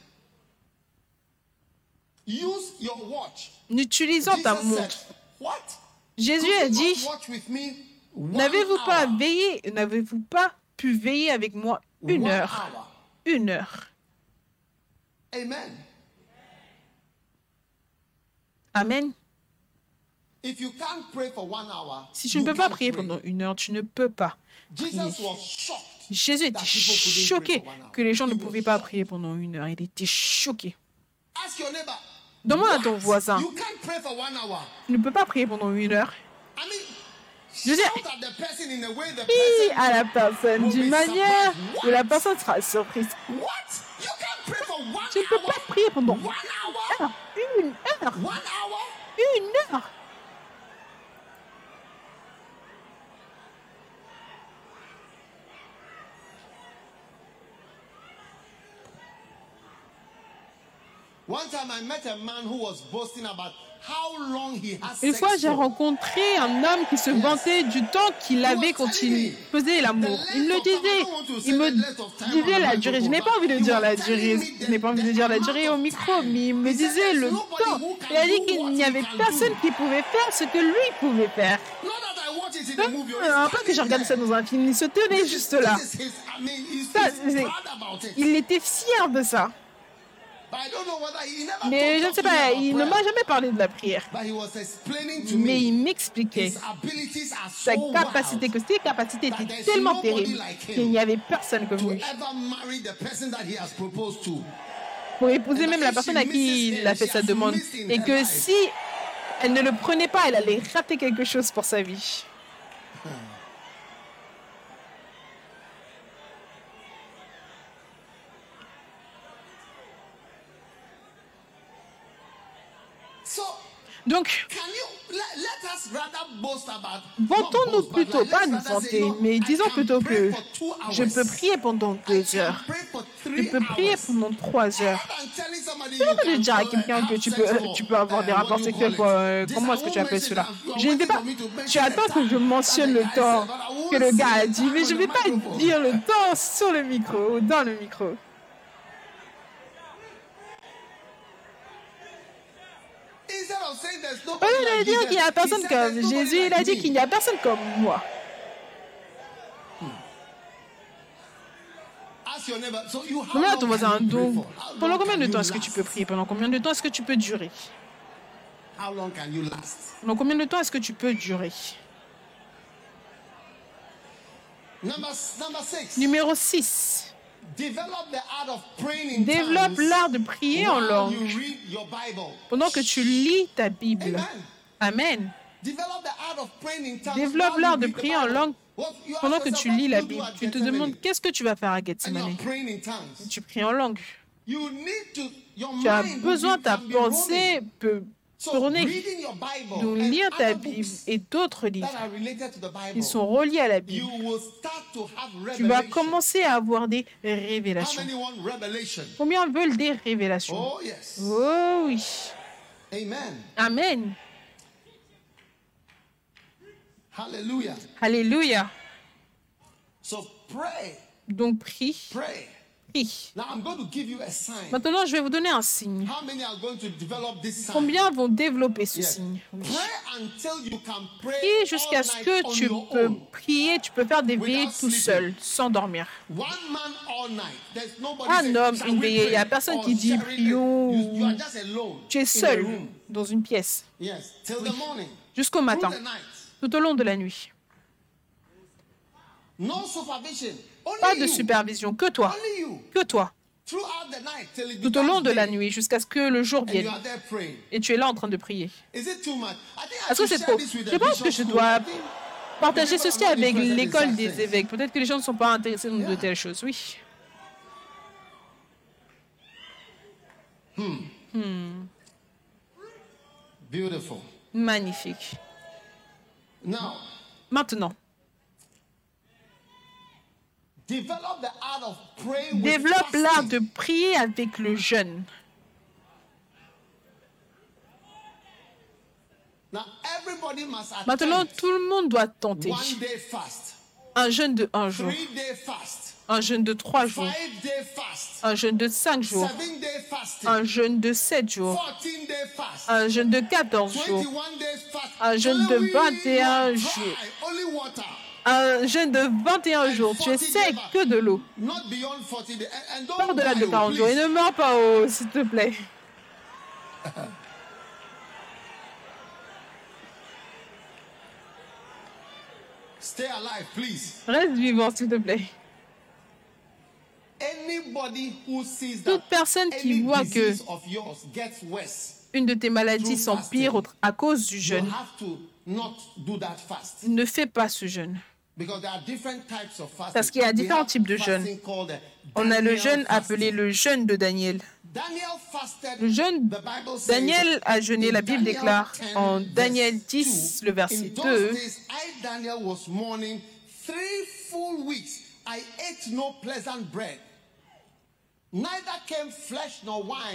Use your watch. en utilisant ta montre. Jésus a dit, n'avez-vous pas veillé, n'avez-vous pas pu veiller avec moi une heure? Une heure. Amen. Amen. If you can't pray for one hour, Si tu ne you peux pas can't prier pray. pendant une heure, tu ne peux pas. Jésus était choqué que les gens ne pouvaient pas prier pendant une heure. Il était choqué. Demande à ton "What? voisin, You can't pray for one hour. tu ne peux pas prier pendant une heure. Je veux dire, prie à la personne d'une manière où la personne sera surprise. What? You can't pray for one Tu ne peux hour. pas prier pendant One une hour. heure. Une heure. One hour? Une heure. One time I met a man who was boasting about how long he has Une fois, j'ai rencontré un homme qui se vantait du temps qu'il avait quand il faisait l'amour. Il me le disait. Il me disait la durée. Je n'ai pas envie de dire la durée. Je n'ai pas envie de dire la durée au micro, mais il me disait le temps. Il a dit qu'il n'y avait personne qui pouvait faire ce que lui pouvait faire. It's Pas que j'ai regardé ça dans un film. Il se tenait juste là. Ça. Il était fier de ça. Mais je ne sais pas, il ne m'a jamais parlé de la prière. Mais il m'expliquait sa capacité, que ses capacités étaient tellement terribles qu'il n'y avait personne comme lui. pour épouser même la personne à qui il a fait sa demande. Et que si elle ne le prenait pas, elle allait rater quelque chose pour sa vie. About vantons-nous plutôt, pas nous vanter, mais disons plutôt que je peux prier pendant deux heures. Tu peux prier pendant trois heures. Tu peux dire à quelqu'un que tu peux, tu peux avoir des rapports sexuels. euh, comment est-ce que tu appelles cela? Je ne vais pas. Tu attends que je mentionne le temps said, "But I won't que le gars a dit, mais je ne vais pas microphone?" dire le temps sur le micro ou dans le micro. Au lieu de dire qu'il n'y a personne comme Jésus, il a dit qu'il n'y a personne comme moi. How Demande à ton voisin, donc, pendant combien de temps est-ce que tu peux prier? Pendant combien de temps est-ce que tu peux durer? How long can you last? Pendant combien de temps est-ce que tu peux durer? Numéro 6. Develop the art of praying in Développe tongues l'art de prier en langue pendant que tu lis ta Bible. Amen. Développe l'art you de prier en langue pendant que tu lis la Bible. Tu te demandes qu'est-ce que tu vas faire à Gethsemane? Tu pries en langue. Tu as besoin, ta pensée peut tourner. Donc lire ta Bible et d'autres livres qui sont reliés à la Bible. Tu vas commencer à avoir des révélations. Combien veulent des révélations? Oh. Oh oui. Amen. Alléluia. So pray, Donc prie, Maintenant, je vais vous donner un signe. Combien vont développer ce signe? Oui. Prie jusqu'à ce que tu peux prier, tu peux faire des veillées tout seul, sans dormir. Un homme, "Shall une veillée. Il y a pray?" personne qui dit, prions. Tu es seul dans une pièce. Jusqu'au matin, tout au long de la nuit. Pas de supervision, que toi, que toi, tout au long de la nuit, jusqu'à ce que le jour vienne. Et tu es là en train de prier. Est-ce que c'est trop? Je pense que je dois partager ceci avec l'école des évêques. Peut-être que les gens ne sont pas intéressés dans de telles choses. Oui. Beautiful. Magnifique. Now, Maintenant, develop the art of praying with développe l'art de prier avec le jeûne. Maintenant, tout le monde doit tenter. Un jeûne de un jour, un jeûne de trois jours, un jeûne de cinq jours, un jeûne de sept jours, 14 day fast, un jeûne de 14 jours, 21 days fast. Un jeûne de Only 21 dry, jours. Un jeûne de 21 jours. Tu es sec que de l'eau. Not beyond 40 days. And, and Pas au-delà de oh, 40 jours. Et ne meurs pas, oh, s'il te plaît. Stay alive, please. Reste vivant, s'il te plaît. Anybody who sees that Toute personne qui voit que disease of yours gets worse, une de tes maladies s'empire à cause du jeûne, ne fais pas ce jeûne. Parce qu'il y a différents types de called, uh, On a le jeûne appelé le jeûne de Daniel. Le jeûne, Daniel a jeûné, la Bible Daniel déclare 10, en Daniel 10, 2, le verset In those 2,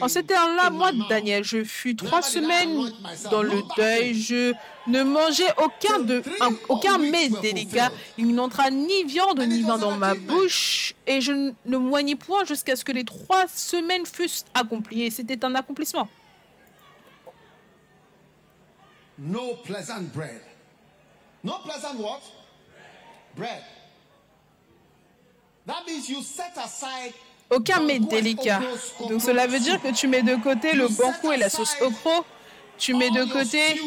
En ces termes-là, in moi. Daniel, je fus trois semaines dans le deuil. Je ne mangeais aucun, de, un- aucun mets délicat. Il n'entra ni viande ni vin dans ma bouche. Et je ne moignis point jusqu'à ce que les trois semaines fussent accomplies. Et c'était un accomplissement. No pleasant bread. No pleasant what? Bread. That means you set aside Aucun mets délicat. Donc cela veut dire que tu mets de côté le banco et la sauce okro. Tu mets de côté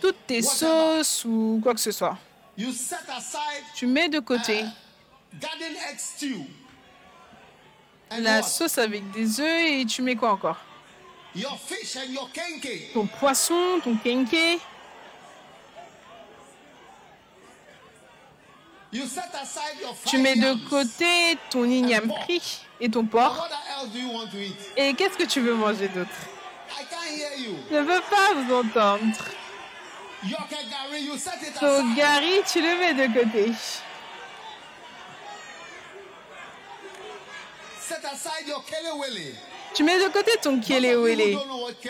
toutes tes sauces ou quoi que ce soit. Tu mets de côté. And la sauce avec des œufs et tu mets quoi encore? Ton poisson, ton kenke, You set aside your tu mets de côté ton igname frit et ton porc. Et qu'est-ce que tu veux manger d'autre? Je ne veux pas vous entendre. Ton gari, tu le mets de côté. Tu mets de côté ton kelewele.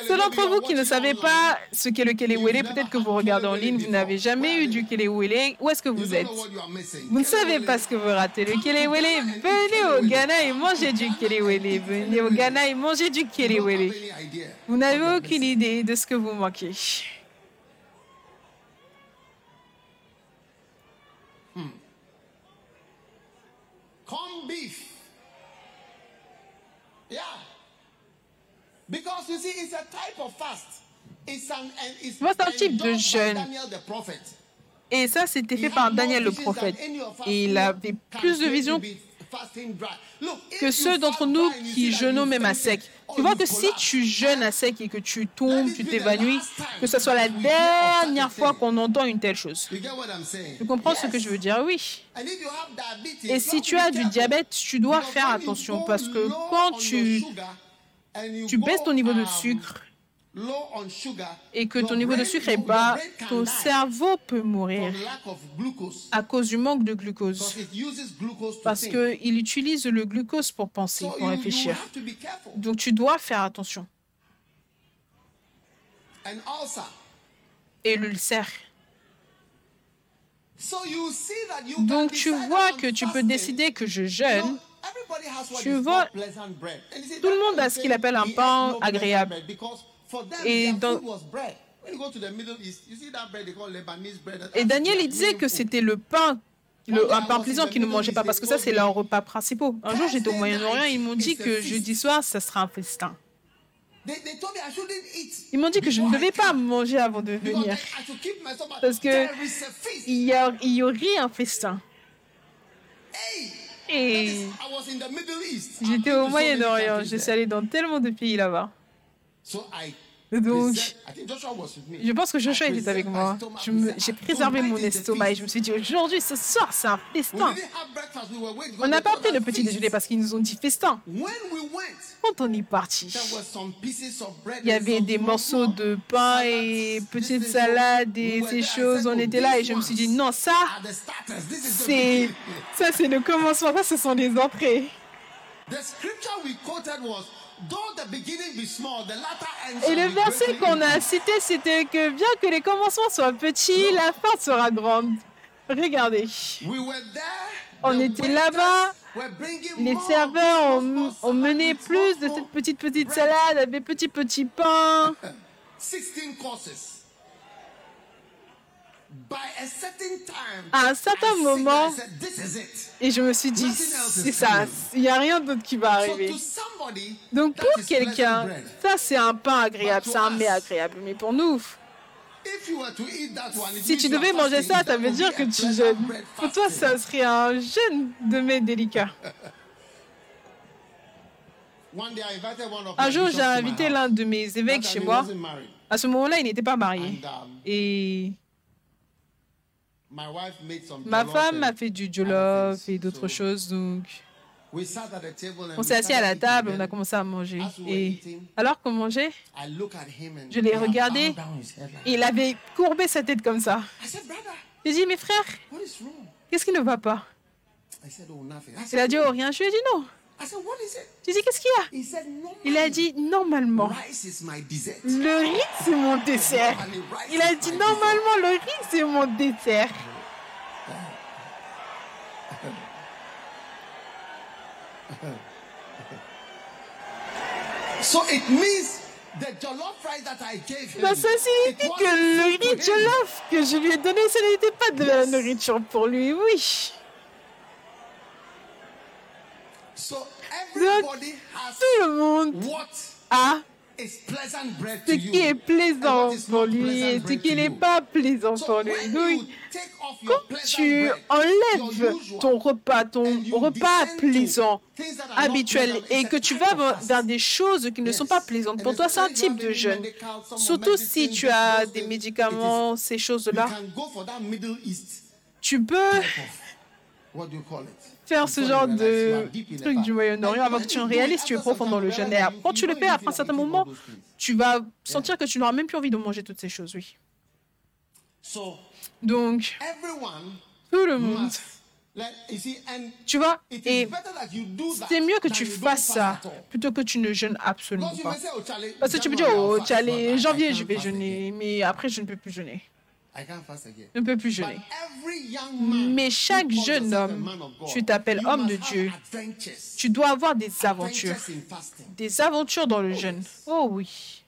Ceux d'entre vous qui ne savez pas ce qu'est le kelewele, peut-être que vous regardez en ligne, vous n'avez jamais eu du kelewele. Où est-ce que vous êtes. Vous ne savez pas ce que vous ratez. Le kelewele, venez au Ghana et mangez du kelewele. Venez au Ghana et mangez du kelewele. Vous n'avez aucune idée de ce que vous manquez. Corned beef. Because you see, it's a type of fast. It's an and it's Moi, c'est un type de jeûne. Daniel the prophet. Et ça, c'était fait par Daniel le prophète. Et il avait plus de vision que ceux d'entre nous qui jeûnent même à sec. Tu vois que si tu jeûnes à sec et que tu tombes, tu t'évanouis, que ce soit la dernière fois qu'on entend une telle chose. Tu comprends ce que je veux dire? Oui. Et si tu as du diabète, tu dois faire attention parce que quand tu, tu baisses ton niveau de sucre et que ton niveau de sucre est bas, ton cerveau peut mourir à cause du manque de glucose. Parce qu'il utilise le glucose pour penser, pour réfléchir. Donc tu dois faire attention. Et l'ulcère. Donc tu vois que tu peux décider que je jeûne. Tu vois, tout le monde a ce qu'il appelle un pain agréable. Et, dans... Et Daniel, il disait que c'était le pain, le, un pain plaisant qu'ils ne mangeaient pas, parce que ça, c'est leur repas principal. Un jour, j'étais au Moyen-Orient, ils m'ont dit que jeudi soir, ça sera un festin. Ils m'ont dit que je ne devais pas manger avant de venir, parce que il y, a, y aurait un festin. Et j'étais au Moyen-Orient, je suis allé dans tellement de pays là-bas. Donc, je pense que Joshua était avec moi. J'ai préservé mon estomac et je me suis dit, aujourd'hui, ce soir, c'est un festin. On n'a pas pris le petit déjeuner parce qu'ils nous ont dit festin. Quand on est parti, il y avait des morceaux de pain et petites salades et ces choses. On était là et je me suis dit, non, ça, c'est ça, c'est le commencement. Ça, ce sont les entrées. Et le verset qu'on a cité, c'était que bien que les commencements soient petits, la fin sera grande. Regardez. On était là-bas. Les serveurs ont, ont, mené plus de cette petite petite salade avec petits petits pains. À un certain moment, et je me suis dit, c'est ça, il n'y a rien d'autre qui va arriver. Donc pour quelqu'un, ça c'est un pain agréable, c'est un mets agréable. Mais pour nous, si tu devais manger ça, ça veut dire que tu jeûnes. Pour toi, ça serait un jeûne de mets délicat. Un jour, j'ai invité l'un de mes évêques chez moi. À ce moment-là, il n'était pas marié. Et ma femme m'a fait du jollof et d'autres choses. Donc, on s'est assis à la table, on a commencé à manger. Et alors qu'on mangeait, je l'ai regardé. Il avait courbé sa tête comme ça. J'ai dit, mes frères, qu'est-ce qui ne va pas? Il a dit, oh, rien. Je lui ai dit, non. J'ai dit, qu'est-ce qu'il y a? Il a dit, normalement, le riz, c'est mon dessert. Il a dit, normalement, le riz, c'est mon dessert. So it means the jollof rice that I gave him. Bah, ça signifie que le riz jollof que je lui ai donné, ce n'était pas de la nourriture pour lui, oui. So Donc, tout le monde a is pleasant bread ce qui est plaisant pour lui et ce qui n'est pas plaisant pour lui. Quand tu enlèves ton repas, ton repas plaisant, habituel, et que tu vas vers des choses qui ne sont pas plaisantes pour toi, c'est un type de jeûne. Surtout si tu as des médicaments, ces choses-là, tu peux faire ce genre de truc du Moyen-Orient avant que tu en réalises, tu es profond dans le jeûne. Et quand tu le fais, après un certain moment, tu vas sentir que tu n'auras même plus envie de manger toutes ces choses, oui. Donc, tout le monde Tu vois Et c'est mieux que tu fasses ça plutôt que tu ne jeûnes absolument pas. Parce que tu peux dire, oh, I janvier, je vais jeûner, mais après, je ne peux plus jeûner. I can't fast again. Je ne peux plus jeûner. Mais chaque jeune homme, tu t'appelles homme de Dieu. Tu dois avoir des aventures. Des aventures dans le jeûne. Oh oui.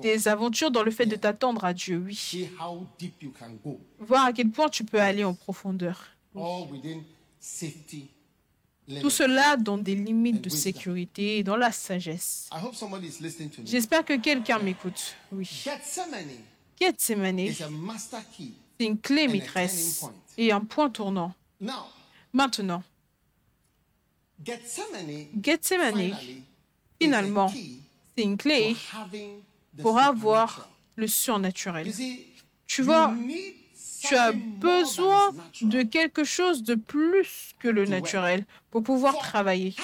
Des aventures dans le fait de t'attendre à Dieu, oui. See how deep you can go. Voir à quel point tu peux aller en profondeur. All within safety Tout cela dans des limites de sécurité et dans la sagesse. I hope somebody is listening to me. J'espère que quelqu'un m'écoute. Oui. Gethsemane c'est une clé maîtresse. et un point tournant. Maintenant, Gethsemane finalement, c'est une clé pour avoir le surnaturel. Tu vois, tu as besoin de quelque chose de plus que le naturel pour pouvoir travailler.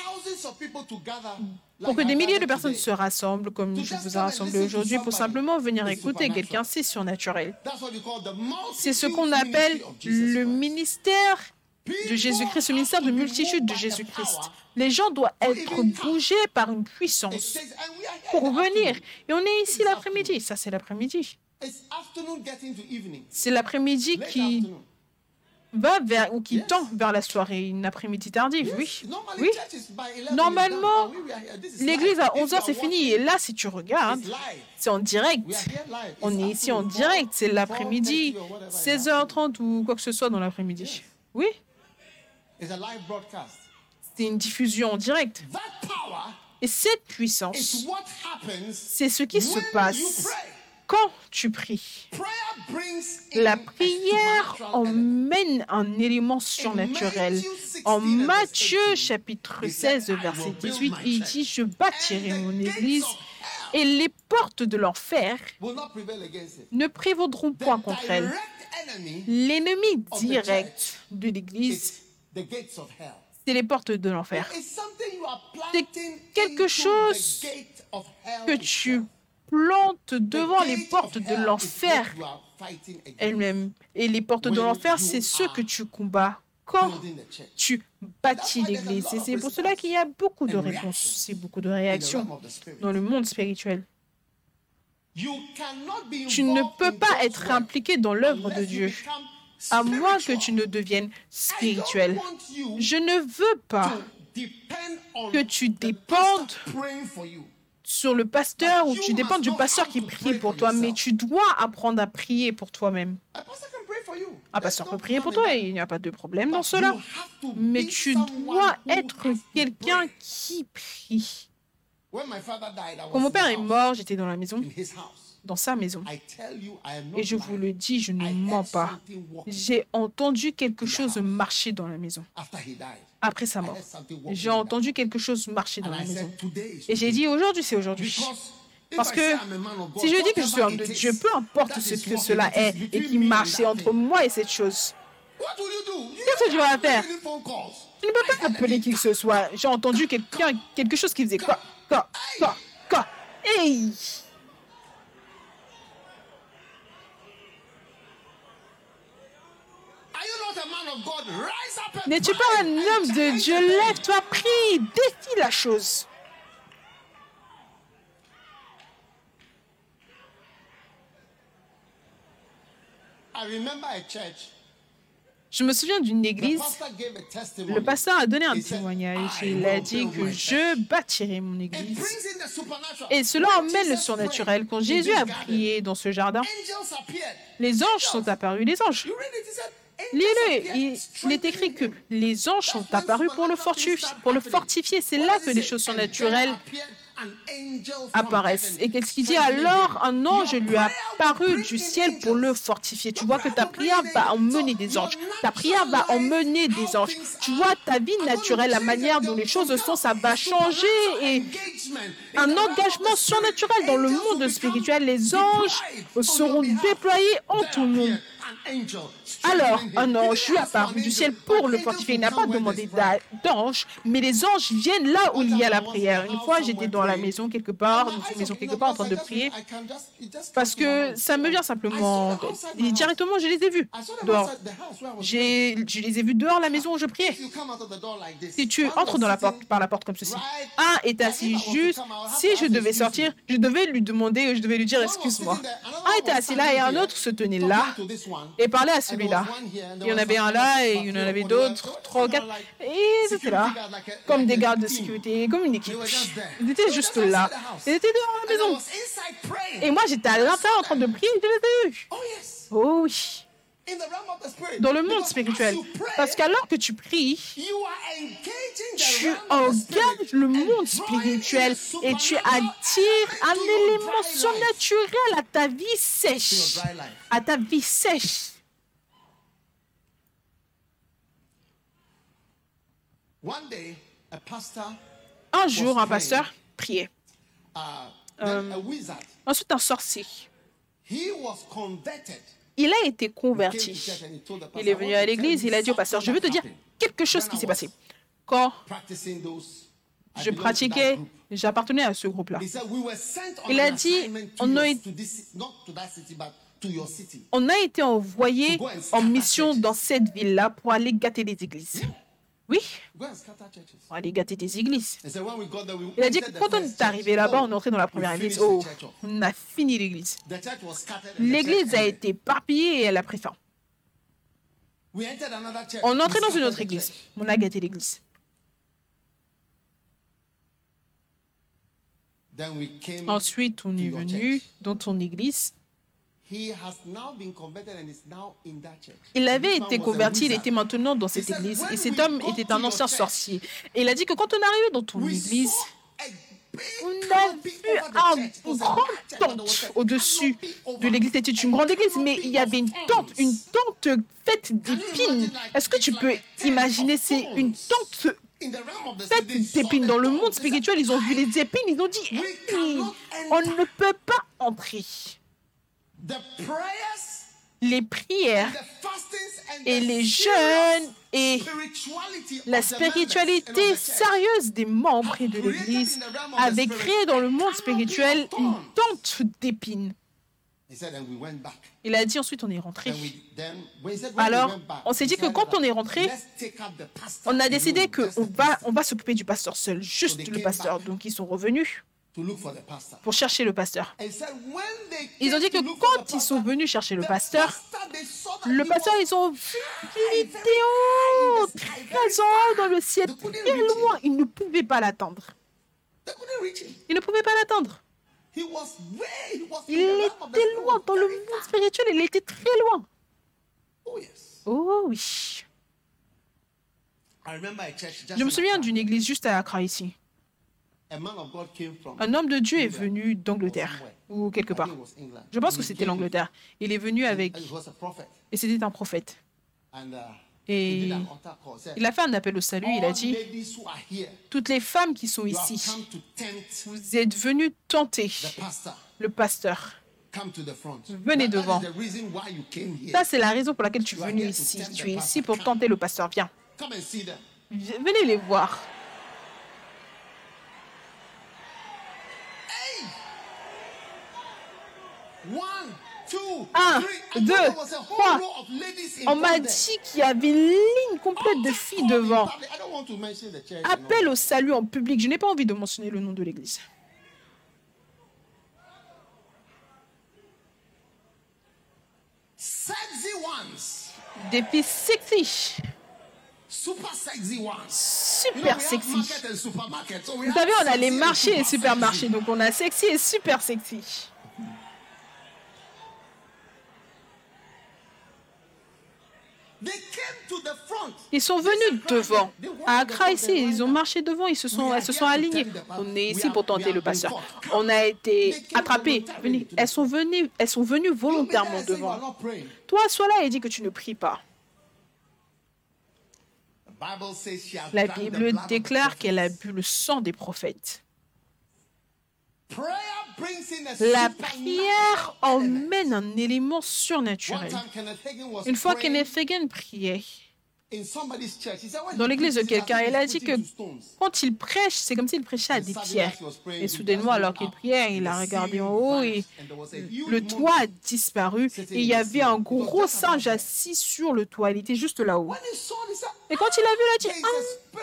Pour que des milliers de personnes se rassemblent comme je vous ai rassemblé aujourd'hui pour simplement venir écouter quelqu'un, c'est surnaturel. C'est ce qu'on appelle le ministère de Jésus-Christ, have ministère de multitude de Jésus-Christ. Les gens doivent être bougés par une puissance pour venir. Et on est ici l'après-midi. Ça, c'est l'après-midi. It's afternoon getting to evening. C'est l'après-midi qui va vers ou qui tend vers la soirée, une après-midi tardive. Oui. Oui. church is by 11 is done, Normalement, L'église à If 11h, you c'est fini. Et là, si tu regardes, c'est en direct. On est ici en direct. C'est 4, l'après-midi, 4:30 or whatever it is. 16h30 ou quoi que ce soit dans l'après-midi. Oui. C'est une diffusion en direct. Et cette is puissance, c'est ce qui se passe. Quand tu pries. La prière emmène un élément surnaturel. En Matthieu chapitre 16, verset 18, il dit, je bâtirai mon église et les portes de l'enfer ne prévaudront point contre elle. L'ennemi direct de l'église, c'est les portes de l'enfer. C'est quelque chose Que tu plantes The devant les portes de l'enfer elles-mêmes. Et les portes de l'enfer, c'est are que tu combats quand tu bâtis l'église. Et c'est pour cela qu'il y a beaucoup de réponses et beaucoup de réactions dans le monde spirituel. Tu ne peux pas être impliqué dans l'œuvre de Dieu, à moins que tu ne deviennes spirituel. Je ne veux pas que tu dépendes sur le pasteur ou tu dépends du pasteur qui prie pour toi, mais tu dois apprendre à prier pour toi-même. Un pasteur peut prier pour toi et il n'y a pas de problème dans cela. Mais tu dois être quelqu'un qui prie. Quand mon père est mort, j'étais dans la maison. Dans sa maison. Et je vous le dis, je ne mens pas. J'ai entendu quelque chose marcher dans la maison après sa mort. J'ai entendu quelque chose marcher dans la maison. Et j'ai dit aujourd'hui, c'est aujourd'hui. Parce que Si je dis que je suis homme de Dieu, peu importe ce que cela est et qui marche, c'est entre moi et cette chose. Qu'est-ce que tu vas faire? Tu ne peux pas appeler qui que ce soit. J'ai entendu quelqu'un, quelque chose qui faisait quoi, quoi, quoi, quoi? Hey Are you not a man of God? Rise up and N'es-tu pas un homme de Dieu? Lève-toi, prie, défie la chose. Je me souviens d'une église. Le pasteur a donné un témoignage. "I Il a dit que je church." bâtirai mon église. Et cela emmène le surnaturel. Quand Jésus a prié dans ce jardin, les anges sont apparus. Les anges. Appeared, il, est écrit que les anges sont apparus pour le, fortifier. C'est là que les choses surnaturelles apparaissent. Et qu'est-ce qu'il dit? Alors Un ange lui a apparu du ciel pour le fortifier. Tu vois que ta prière va emmener des anges. Ta prière va emmener des anges. Tu vois ta vie naturelle, la manière dont les choses sont, ça va changer et un engagement surnaturel dans le monde spirituel. Les anges seront déployés en tout le. Alors un ange lui apparut du ciel pour le fortifier. Il n'a pas demandé d'ange, mais les anges viennent là où il y a la prière. Une fois, j'étais dans la maison quelque part, dans une maison quelque part en train de prier, parce que ça me vient simplement. Et directement, je les ai vus dehors. J'ai, je les ai vus dehors la maison où je priais. Si tu entres dans la porte, par la porte comme ceci, un est assis juste. Si je devais sortir, je devais lui demander, je devais lui dire excuse-moi. Un était assis là et un autre se tenait là et parlait à celui-là. Il y en avait un là et il y en avait d'autres, trois ou quatre. Et ils étaient là, comme des gardes de sécurité, comme une équipe. Ils étaient juste là. Ils étaient dehors à la maison. Et moi, j'étais à l'intérieur en train de prier, je les ai vus. Oh oui, dans le monde spirituel. Parce qu'alors que tu pries, tu engages le monde spirituel et tu attires un élément surnaturel à ta vie sèche. À ta vie sèche. One day, a pastor, Un jour, un pasteur priait. uh, wizard, Ensuite, un sorcier. Il a été converti. Il est "I venu à l'église, il a dit au pasteur, je veux te dire that happened." quelque chose qui s'est passé. Quand je pratiquais, j'appartenais à ce groupe-là. He said, "We were sent on Il a dit, on a your- été- to this, not to that city, but to your city." On a été envoyé en mission dans cette ville-là pour aller gâter les églises. Oui, pour aller gâter des églises. He said, "When we got there, we Il a dit quand on est arrivé là-bas, on est entré dans la première église. Oh, on a fini l'église. L'église a été éparpillée et elle a pris fin. On est entré dans une autre église. On a gâté l'église. Ensuite, on est venu dans ton église. Il avait été converti, il était maintenant dans cette église. "When Et cet homme était un ancien sorcier. Et il a dit que quand on est arrivé dans ton église, on a vu over the un church. It was a grand large church, but there was tente au-dessus de l'église. C'était une grande église, mais il y avait une tente, une tente faite d'épines. Est-ce que tu peux imaginer, c'est une tente faite d'épines. Dans le monde spirituel, ils ont vu les épines, ils ont dit, on ne peut pas entrer. Les prières et les jeûnes et la spiritualité sérieuse des membres et de l'Église avait créé dans le monde spirituel une tente d'épines. Il a dit ensuite on est rentré. Alors, on s'est dit que quand on est rentré, On a décidé qu'on va, on va s'occuper du pasteur seul, juste le pasteur. Donc ils sont revenus to look for the pastor. pour chercher le pasteur. Ils ont dit que quand ils sont venus chercher le pasteur, le he pasteur, was ils ont vu qu'il était haut, très haut dans le ciel, très loin. Ils ne pouvaient pas l'attendre. Ils ne pouvaient pas l'attendre. He was way, he was Il était loin dans le monde far. spirituel, il était très loin. Oh. Oh oui. Je me souviens d'une église juste à Accra ici. A man of God came from Un homme de Dieu est venu d'Angleterre, ou quelque part. Je pense que He c'était l'Angleterre. Il est venu avec, with- He was a prophet. et c'était un prophète. And uh, Et il a fait un appel au salut, il a dit, ladies who are here, toutes les femmes qui sont ici, vous êtes venues tenter le pasteur. Come to the front. Venez devant. Ça, c'est la raison pour laquelle tu es venu ici. Tu es ici pour tenter le pasteur. Viens. Come and see them. Venez les voir. 1, 2, 3. On m'a dit qu'il y avait une ligne complète de filles devant. Appel au salut en public. Je n'ai pas envie de mentionner le nom de l'église. Des filles sexy. Super sexy. Vous savez, on a les marchés et supermarchés. Donc on a sexy et super sexy. Ils sont venus devant. À Accra, ici, ils ont marché devant, ils se sont, elles se sont alignées. On est ici pour tenter le pasteur. On a été attrapés. Elles sont venues, elles sont venues volontairement devant. Toi, sois là et dis que tu ne pries pas. La Bible déclare qu'elle a bu le sang des prophètes. La prière emmène un élément surnaturel. Une fois Kenneth Hagin priait, dans l'église de quelqu'un, il a dit que quand il prêche, c'est comme s'il prêchait à des pierres. Et soudainement, alors qu'il priait, il a regardé en haut et le toit a disparu et il y avait un gros singe assis sur le toit. Il était juste là-haut. Et quand il a vu, il a dit, ah,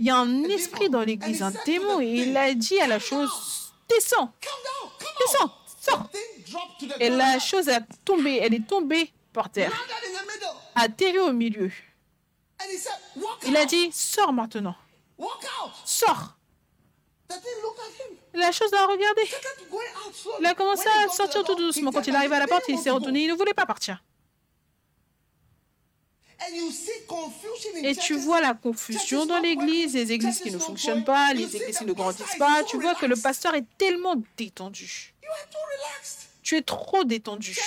il y a un esprit dans l'église, un démon. Et il a dit à la chose, descends, descends, sors. Et la chose a tombé, elle est tombée atterri au milieu. Il a dit, sors maintenant, sors. La chose l'a regardé. Il a commencé à sortir tout doucement. Quand il arrive à la porte, il s'est retourné. Il ne voulait pas partir. Et tu vois la confusion dans l'église, les églises qui ne fonctionnent pas, les églises qui ne grandissent pas. Tu vois que le pasteur est tellement détendu. Tu es trop détendu.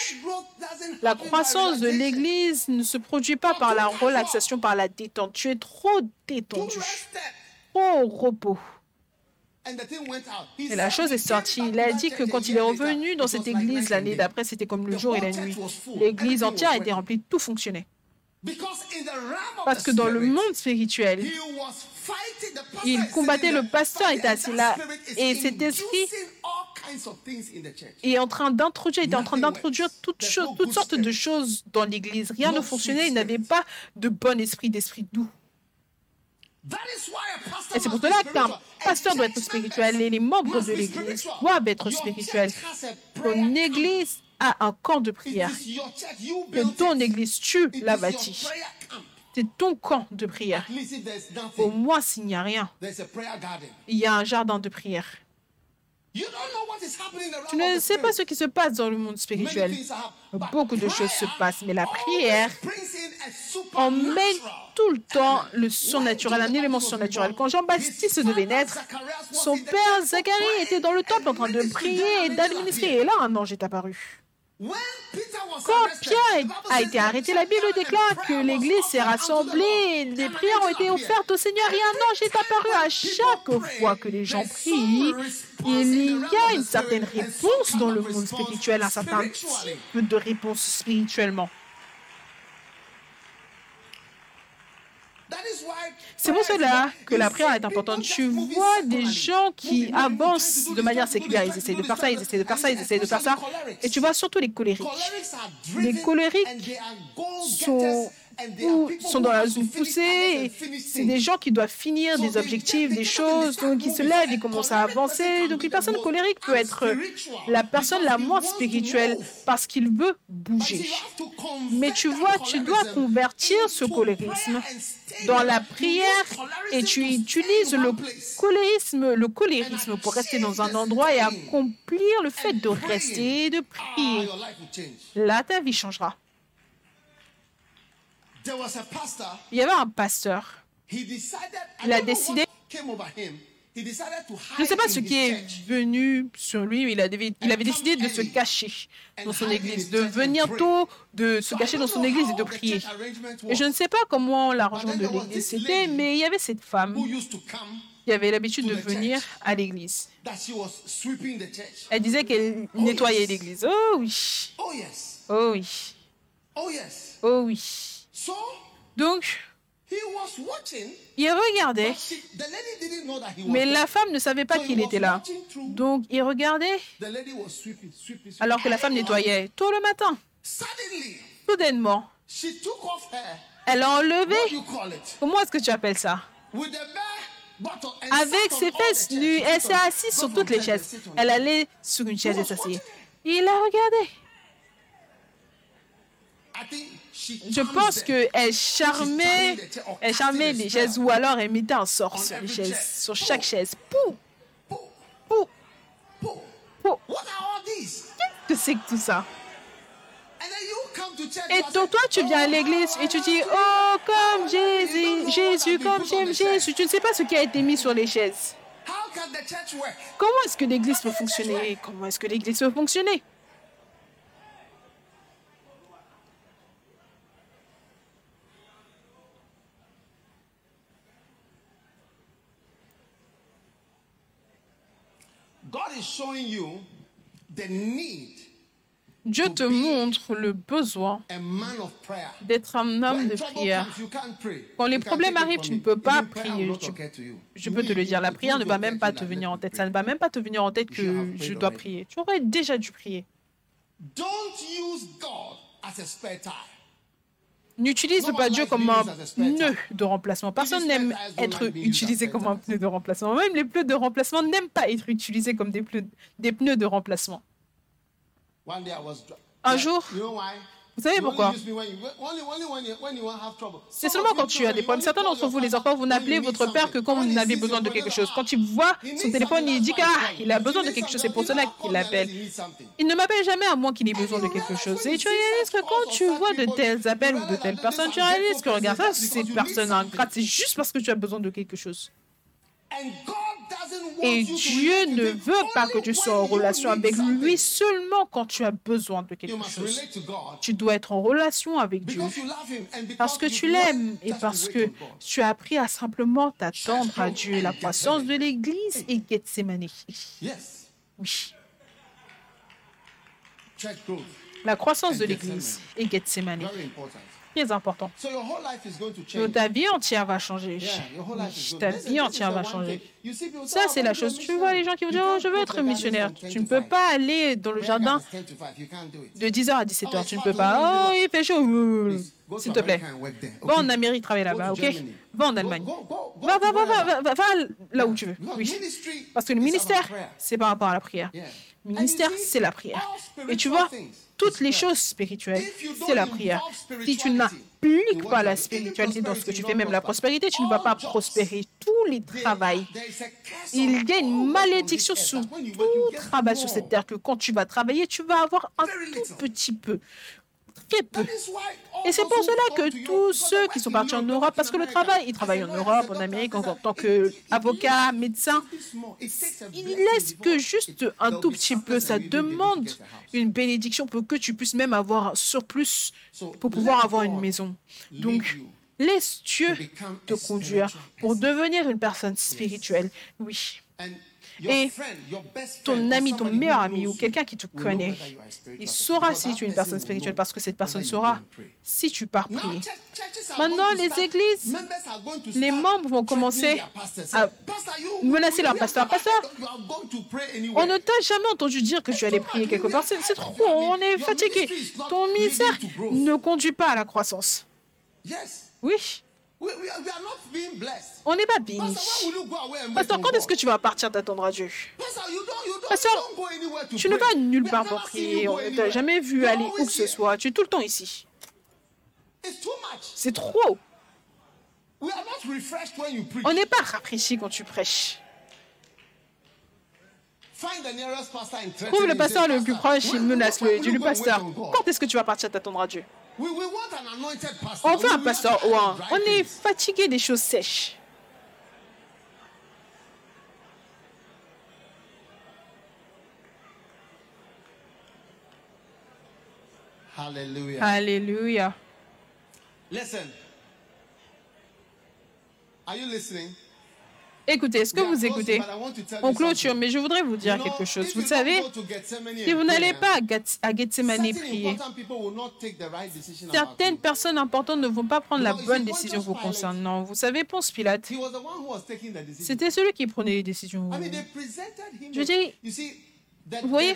La croissance de l'église ne se produit pas par la relaxation, par la détente. Tu es trop détendu, trop au repos. Et la chose est sortie. Il a dit que quand il est revenu dans cette église l'année d'après, c'était comme le jour et la nuit. L'église entière était remplie, tout fonctionnait. Parce que dans le monde spirituel, il combattait le pasteur, était assis là, et cet esprit est en train d'introduire, était en train d'introduire toutes, choses- sortes de choses dans l'église. Rien ne fonctionnait, il n'avait pas de bon esprit, d'esprit doux. Et c'est pour cela qu'un pasteur doit être spirituel et les membres de l'église doivent être spirituels. Ton église a un camp de prière. Que ton église, tu l'as bâti. C'est ton camp de prière. Au moins, s'il n'y a rien, il y a un jardin de prière. Tu ne sais pas ce qui se passe dans le monde spirituel. Beaucoup de choses se passent, mais la prière emmène tout le temps le surnaturel, un élément surnaturel. Quand Jean-Baptiste devait naître, son père Zacharie était dans le temple en train de prier et d'administrer. Et là, un ange est apparu. Quand Pierre a été arrêté, la Bible déclare que l'Église s'est rassemblée, And prières ont été offertes au Seigneur et un ange est apparu à chaque fois que les gens prient. Il y a une certaine réponse dans le monde spirituel, un certain type de réponse spirituellement. C'est pour cela que la prière est importante. Tu vois des gens qui avancent de manière séculaire. Ils essaient de faire ça, ils essaient de faire ça, ils essaient de faire ça. Et tu vois surtout les colériques. Les colériques sont, ou sont dans la zone poussée. et C'est des gens qui doivent finir des objectifs, des choses, donc ils se lèvent, ils commencent à avancer. Donc une personne colérique peut être la personne la moins spirituelle parce qu'il veut bouger. Mais tu vois, tu dois convertir ce colérisme dans la prière et tu utilises le colérisme, le colérisme pour rester dans un endroit et accomplir le fait de rester et de prier. Là, ta vie changera. Il y avait un pasteur. Il a décidé. Je ne sais pas ce qui est venu sur lui, il, avait décidé de se cacher dans son église, de venir tôt, de se cacher dans son église et de prier. Et je ne sais pas comment l'argent de l'église c'était, mais il y avait cette femme qui avait l'habitude de venir à l'église. Elle disait qu'elle nettoyait l'église. Oh oui. Oh oui. Oh oui. Donc, il regardait, mais la femme ne savait pas qu'il était là. Donc, il regardait alors que la femme nettoyait tôt le matin. Soudainement, elle a enlevé, comment est-ce que tu appelles ça? Avec ses fesses nues, elle s'est assise sur toutes les chaises. Elle allait sur une chaise et s'asseyait. Il la regardait. Je pense qu'elle charmait, elle charmait les chaises ou alors elle mettait un sort sur les chaises, sur chaque chaise. Pou, pou, pou. Qu'est-ce que c'est que tout ça? Et donc toi, tu viens à l'église et tu dis, oh, comme Jésus, Jésus, comme j'aime Jésus. Tu ne sais pas ce qui a été mis sur les chaises. Comment est-ce que l'église peut fonctionner? Comment est-ce que l'église peut fonctionner? Dieu te montre le besoin d'être un homme de prière. Quand les problèmes arrivent, tu ne peux pas prier. Tu-. Je peux te le dire, la prière ne va même pas te venir en tête. Ça ne va même pas te venir en tête que je dois prier. Tu aurais déjà dû prier. Don't use God as a spare tire. N'utilise pas Dieu likes comme being un pneu de remplacement. Personne n'aime être utilisé comme un pneu de remplacement. Même les pneus de remplacement n'aiment pas être utilisés comme des pneus, des pneus de remplacement. Un jour? Vous savez pourquoi. C'est seulement quand tu as des problèmes. Certains d'entre vous, les enfants, vous n'appelez votre père que quand vous When he avez sees besoin de quelque chose. Quand ah, il voit son téléphone, il dit calls il a besoin de quelque chose. C'est pour cela qu'il appelle. Il ne m'appelle jamais à moins qu'il ait besoin de quelque chose. Et tu réalises que quand tu vois de tels appels ou de telles personnes, tu réalises que regarde ça, personnes something. ingrates, c'est juste parce que tu as besoin de quelque chose. Et Dieu ne veut pas que tu sois en relation avec lui seulement quand tu as besoin de quelque chose. Tu dois être en relation avec Dieu because you love him and because parce que tu l'aimes et parce que tu as appris à simplement t'attendre à Dieu. La croissance de l'Église et Gethsemane. Yes. Oui, la croissance de l'Église et Gethsemane. Très important. Donc. Ta vie entière va changer. Ta vie entière va changer. Ça, "Oh, c'est la chose. Tu vois les gens qui vont dire, missionary." oh, je veux être missionnaire. Tu ne 10 to peux 5. pas aller dans le jardin garden is 10 to 5. You can't do it. de 10h à 17h. Tu ne peux pas. Oh, il fait chaud. S'il te plaît. Va en? Amérique, travaille là-bas, ok? Va en Allemagne. Va, va, va, va, va, là où tu veux. Oui. Parce que le ministère, c'est par rapport à la prière. Le ministère, c'est la prière. Et tu vois, toutes les choses spirituelles, c'est la prière. Si tu n'appliques pas la spiritualité dans ce que tu fais, même la prospérité, tu ne vas pas prospérer. Tous les curse il y a une malédiction sur tout travail sur cette terre, que quand tu vas travailler, tu vas avoir un tout petit peu. Et c'est pour cela que tous ceux qui sont partis en Europe, parce que le travail, ils travaillent en Europe, en Amérique, en tant qu'avocat, médecin. it takes more. It takes a Il blessing laisse que juste un tout petit peu. Ça demande une bénédiction pour que tu puisses même avoir un surplus pour pouvoir avoir une maison. Donc, laisse Dieu te conduire pour devenir une personne spirituelle. Oui. Et ton ami, ton meilleur ami ou quelqu'un qui te connaît, il saura si tu es une person personne spirituelle parce que cette personne saura si tu pars prier. Maintenant, les églises, les membres vont commencer à Say, "Pastor, you- menacer leur pasteur. Pasteur, On anywhere." ne t'a jamais entendu dire que tu allais prier quelque part. C'est trop, on est fatigué. Ton ministère ne conduit pas à la croissance. Oui, On n'est pas béni. Pasteur, quand est-ce que tu vas partir d'attendre à Dieu? Pasteur, Tu ne vas nulle part pour prier. On ne t'a jamais vu aller où que ce soit. Tu es tout le temps ici. C'est trop. On n'est pas rafraîchi quand tu prêches. Trouve le pasteur le plus "Pastor, proche et menace-le. Dis-lui, pasteur, on God?" quand est-ce que tu vas partir d'attendre à Dieu? We, we want an anointed pastor. On veut un pasteur oint. dry On est fatigué des choses sèches. Hallelujah. Alléluia. Listen. Are you listening? Écoutez, est-ce que vous écoutez On clôture, mais je voudrais vous dire quelque chose. Vous savez, si vous n'allez pas à Geth- à Gethsemane prier, certaines personnes importantes ne vont pas prendre la bonne décision vous concernant. Vous savez, Ponce Pilate, c'était celui qui prenait les décisions. Je dis, vous voyez,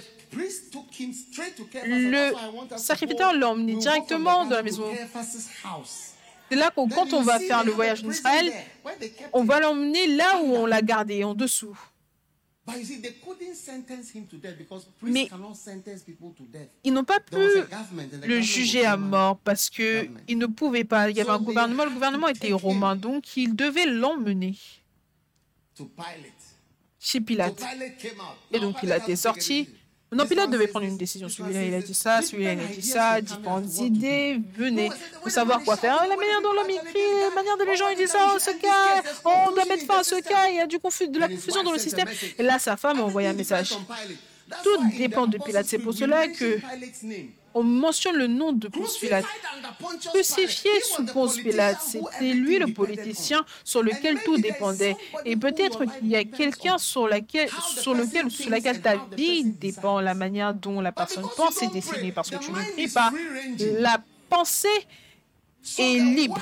le sacrificateur l'a emmené directement dans la maison. C'est là Then quand on va faire le voyage en Israël, on va l'emmener là où on l'a gardé, en dessous. Mais-. Ils n'ont pas pu le juger à mort parce que ils ne pouvaient pas. Il y avait un gouvernement, le gouvernement était romain, donc ils devaient l'emmener chez Pilate. Et donc Pilate est sorti. Non, Pilate devait prendre une décision. Celui-là, il a dit ça, celui-là, il a dit ça. Différentes idées No, pour savoir quoi faire. La manière dont l'homme écrit, la manière dont les gens ils disent ça, oh, ce cas, on doit mettre fin à ce cas, il y a du confu- de la confusion dans le système. Et là, sa femme a envoyé un message. Tout dépend de Pilate. C'est pour cela que on mentionne le nom de Ponce Pilate. Crucifié sous Ponce Pilate, c'était lui le politicien sur lequel tout dépendait. Et peut-être qu'il y a quelqu'un sur, laquelle, sur lequel sur laquelle ta vie dépend, la manière dont la personne pense est décidée. Parce que tu ne pries pas, la pensée est libre.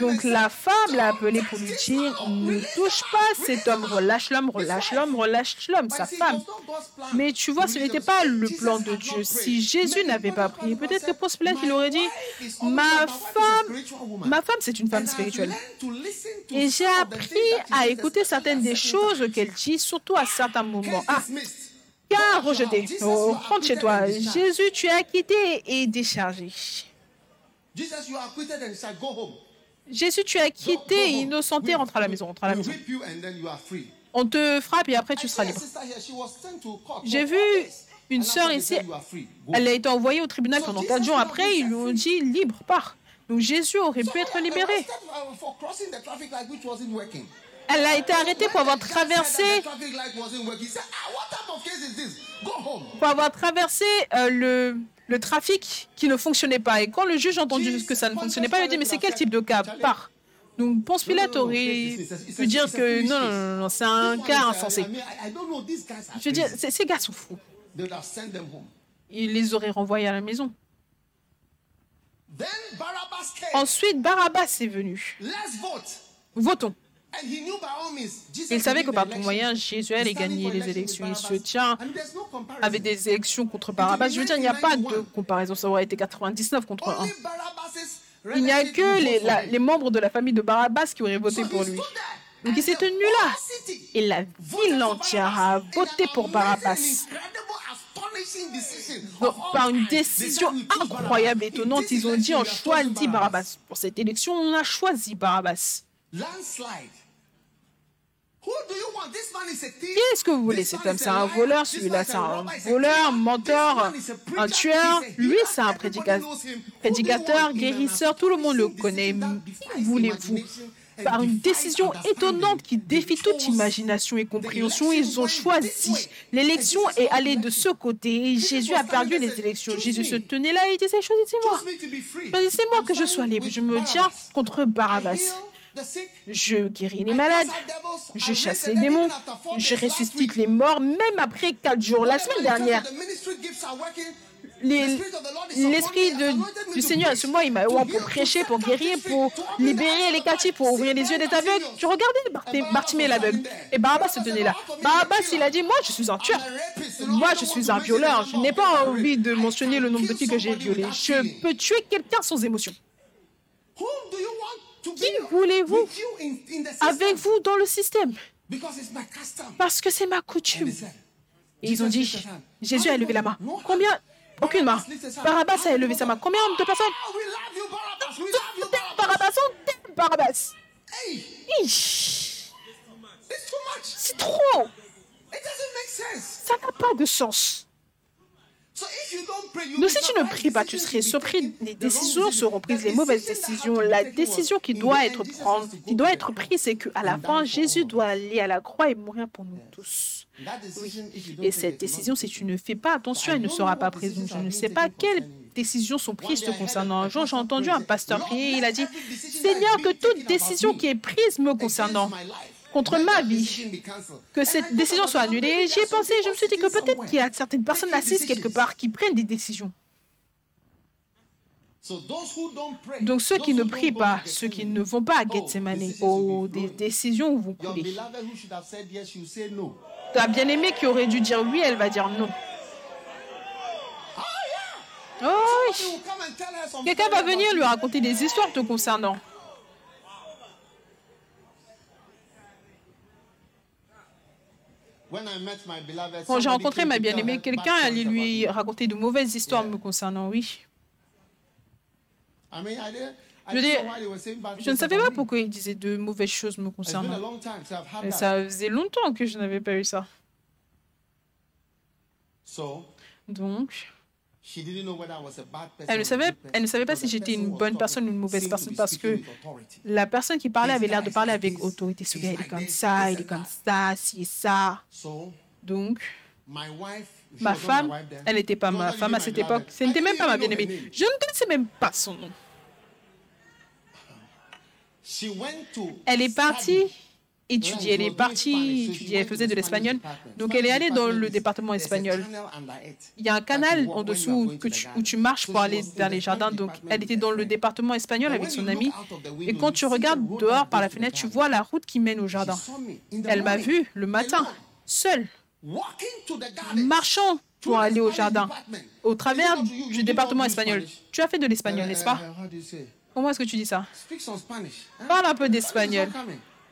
Donc la femme l'a appelé "Don't pour lui dire ne touche pas cet homme, relâche l'homme, relâche l'homme, relâche l'homme, sa femme. Mais tu vois, ce n'était pas le plan de Dieu. Si. Jésus n'avait pas prié, peut-être que said, Pilate, il aurait dit, "My wife is always- ma femme, spiritual woman." ma femme, c'est une femme spirituelle. Et j'ai appris à écouter certaines des choses qu'elle dit, surtout à certains moments. Ah, car rejeté. Oh, rentre chez toi. Jésus, tu es acquitté et déchargé. Jésus, tu acquitté go et innocenté, rentre à la maison, rentre à la maison. On te frappe et après tu seras libre. J'ai vu une sœur ici, elle a été envoyée au tribunal pendant quatre jours. Après, ils lui ont dit libre, pars. Donc Jésus aurait pu être libéré. working. Elle a été arrêtée pour avoir traversé, "Ah, what type of case is this? Go home." pour avoir traversé euh, le, le trafic qui ne fonctionnait pas. Et quand le juge a entendu que ça ne fonctionnait pas, il a dit mais c'est quel type de cas Pars. Donc Ponce Pilate aurait pu dire que non, non, non, non, c'est un cas insensé. Je veux dire, ces gars sont fous. Il les aurait renvoyés à la maison. Ensuite, Barabbas est venu. Votons. Il savait que par tout moyen, Jésus allait gagner les élections. Il se tient avec des élections contre Barabbas. Je veux dire, il n'y a pas de comparaison. Ça aurait été 99 contre 1. Only Barabbas's Il n'y a que les, la- membres de la famille de Barabbas qui auraient voté pour lui. Donc il s'est tenu là. Et la ville entière a voté pour Barabbas. Donc, par une décision incroyable, étonnante, ils ont dit on choisit Barabbas. Pour cette élection, on a choisi Barabbas. Landslide. Qui est-ce que vous voulez? Cet homme, c'est un voleur, celui-là, c'est un voleur, killer. menteur, un tueur. Lui, c'est un prédicateur, guérisseur, tout le monde le connaît. Qui voulez-vous? Par une décision étonnante qui défie toute imagination et compréhension, ils ont choisi. L'élection est allée de ce côté et Jésus a perdu les élections. Jésus se tenait là et disait choisissez-moi. Choisissez-moi que je sois libre. Je me tiens contre Barabbas. Je guéris les malades. Je chasse les démons. Je ressuscite les morts, même après quatre jours. La semaine dernière, l'Esprit du Seigneur est sur moi. Il m'a oint pour prêcher, pour guérir, pour libérer les captifs, pour ouvrir les yeux des aveugles. Je regardais Bartimée l'aveugle. Et Barabbas se tenait là. Barabbas, il a dit Moi, je suis un tueur. Moi, je suis un violeur. Je n'ai pas envie de mentionner le nombre de filles que j'ai violées. Je peux tuer quelqu'un sans émotion. Qui voulez-vous avec vous dans le système? Parce que c'est ma coutume. Et ils ont dit, Jésus a levé la main. Combien? Aucune main. Barabbas a élevé sa main. Combien de personnes? Barabbas, on t'aime, Barabbas. C'est trop. Ça n'a pas de sens. Donc si tu ne pries pas, tu serais surpris. Les décisions seront prises, les mauvaises décisions. La décision qui doit être, prendre, qui doit être prise, c'est qu'à la fin, Jésus doit aller à la croix et mourir pour nous tous. Et cette décision, si tu ne fais pas attention, elle ne sera pas prise. Je ne sais pas quelles décisions sont prises te concernant. Un jour, j'ai entendu un pasteur prier, il a dit, Seigneur, que toute décision qui est prise me concernant, contre ma vie, que cette décision soit annulée. J'y ai pensé, je me suis dit que peut-être qu'il y a certaines personnes assises quelque part qui prennent des décisions. Donc ceux qui ne prient pas, ceux qui ne vont pas à Gethsemane, oh, des décisions vont couler. Ta bien-aimée qui aurait dû dire oui, elle va dire non. Oh oui. Quelqu'un va venir lui raconter des histoires te concernant. Quand j'ai rencontré ma bien-aimée, quelqu'un allait lui raconter de mauvaises histoires me concernant, oui. Je dire, je ne savais pas pourquoi il disait de mauvaises choses me concernant. Et ça faisait longtemps que je n'avais pas eu ça. Donc, elle ne, savait, elle ne savait pas si j'étais une bonne personne ou une mauvaise personne parce que la personne qui parlait avait l'air de parler avec autorité. Ce gars, il est comme ça, il est comme ça, si et ça. Donc, My wife, she Ma femme, elle n'était pas ma femme à cette époque. Ce n'était même pas ma bien-aimée. Je ne connaissais même pas son nom. She went to Elle est partie. Étudier. Elle est partie étudier. Elle faisait de l'espagnol. Donc, elle est allée dans le département espagnol. Il y a un canal en dessous où tu marches pour aller vers les jardins. Donc, elle était dans le département espagnol avec son ami. Et quand tu regardes dehors par la fenêtre, tu vois la route qui mène au jardin. Elle m'a vu le matin, seule, marchant pour aller au jardin, au travers du département espagnol. Tu as fait de l'espagnol, n'est-ce pas? Comment est-ce que tu dis ça? Parle un peu d'espagnol.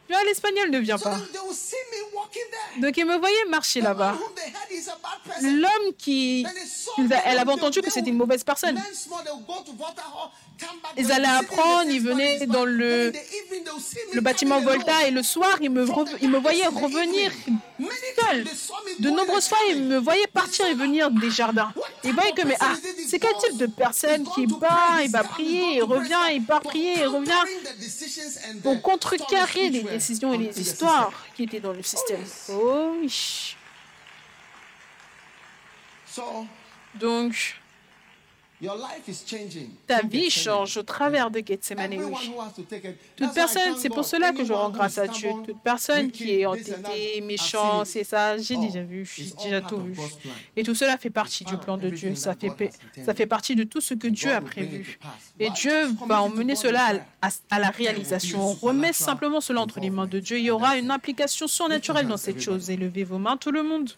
L'espagnol ne vient pas. Donc, il me voyait marcher là-bas. L'homme qui... Elle avait entendu que c'était une mauvaise personne. Ils allaient apprendre, ils venaient dans le, le bâtiment Volta et le soir, ils me, ils me voyaient revenir seul. De nombreuses fois, ils me voyaient partir et venir des jardins. Ils voyaient que, mais ah, c'est quel type de personne qui part, il va prier, il revient, il part prier, il revient pour contrecarrer les décisions et les histoires qui étaient dans le système. Oh oui. Donc, ta vie change au travers de Gethsemane. Toute personne, c'est pour cela que je rends grâce à Dieu. Toute personne qui est entêtée, méchant, c'est ça, j'ai déjà vu, j'ai déjà tout vu. Et tout cela fait partie du plan de Dieu. Ça fait, ça fait partie de tout ce que Dieu a prévu. Et Dieu va emmener cela à, à- à la réalisation. On remet simplement cela entre les mains de Dieu. Il y aura une implication surnaturelle dans cette chose. Élevez vos mains, tout le monde.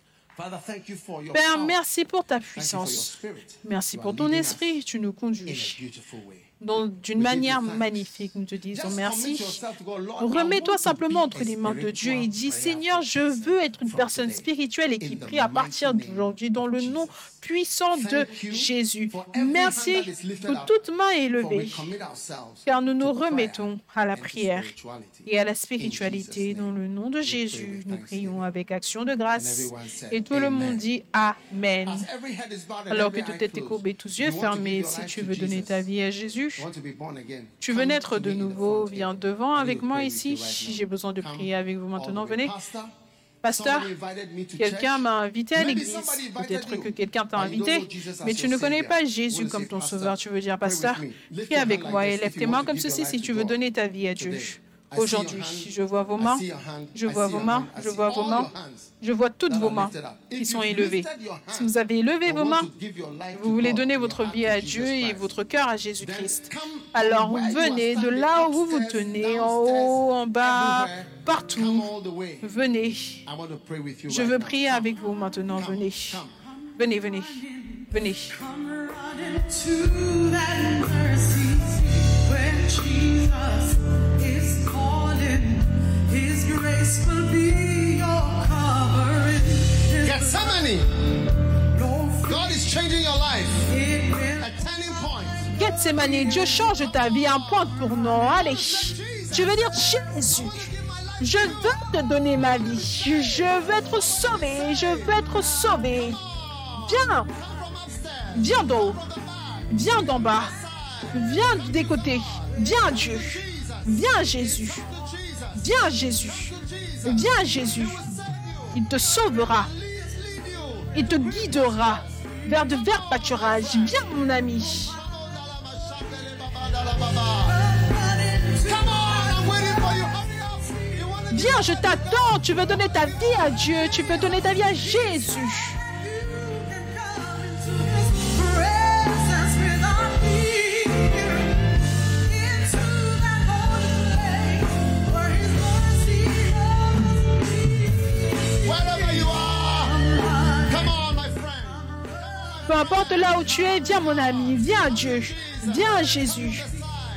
Père, merci pour ta puissance. Merci pour ton esprit. Tu nous conduis d'une manière magnifique. Nous te disons merci. Remets-toi simplement entre les mains de Dieu et dis, Seigneur, je veux être une personne spirituelle et qui prie à partir d'aujourd'hui dans le nom puissant de Jésus. Merci pour toute main élevée, car nous nous remettons à la prière et à la spiritualité. Dans le nom de Jésus, nous prions avec action de grâce. Et tout le monde dit Amen. Alors que tout est courbé, tous yeux fermés, si tu veux donner ta vie à Jésus, tu veux naître de nouveau, viens devant avec moi ici. J'ai besoin de prier avec vous maintenant. Venez. Pasteur, quelqu'un m'a invité à l'église. Peut-être que quelqu'un t'a invité, mais tu ne connais pas Jésus comme ton sauveur. Tu veux dire, pasteur, prie avec moi et lève tes mains comme ceci si tu veux donner ta vie à Dieu. Aujourd'hui, je vois vos mains, je vois vos mains, je vois vos mains, je vois toutes vos mains qui sont élevées. Si vous avez élevé vos mains, vous voulez donner votre vie à Dieu et votre cœur à Jésus-Christ. Alors venez de là où vous vous tenez, en haut, en bas, partout. Venez. Je veux prier avec vous maintenant. Venez. Venez, venez. Venez. to Gethsemane, Dieu change ta vie, un point tournant. Allez. Je veux dire Jésus. Je veux te donner ma vie. Je veux être sauvé. Je veux être sauvé. Viens. Viens d'en haut. Viens d'en bas. Viens des côtés. Viens Dieu. Viens Jésus. Viens Jésus. Viens Jésus. Il te sauvera. Il te guidera vers de verts pâturages. Viens mon ami. Viens, je t'attends. Tu veux donner ta vie à Dieu. Tu veux donner ta vie à Jésus. Peu importe là où tu es, viens mon ami. Viens à Dieu. Viens à Jésus.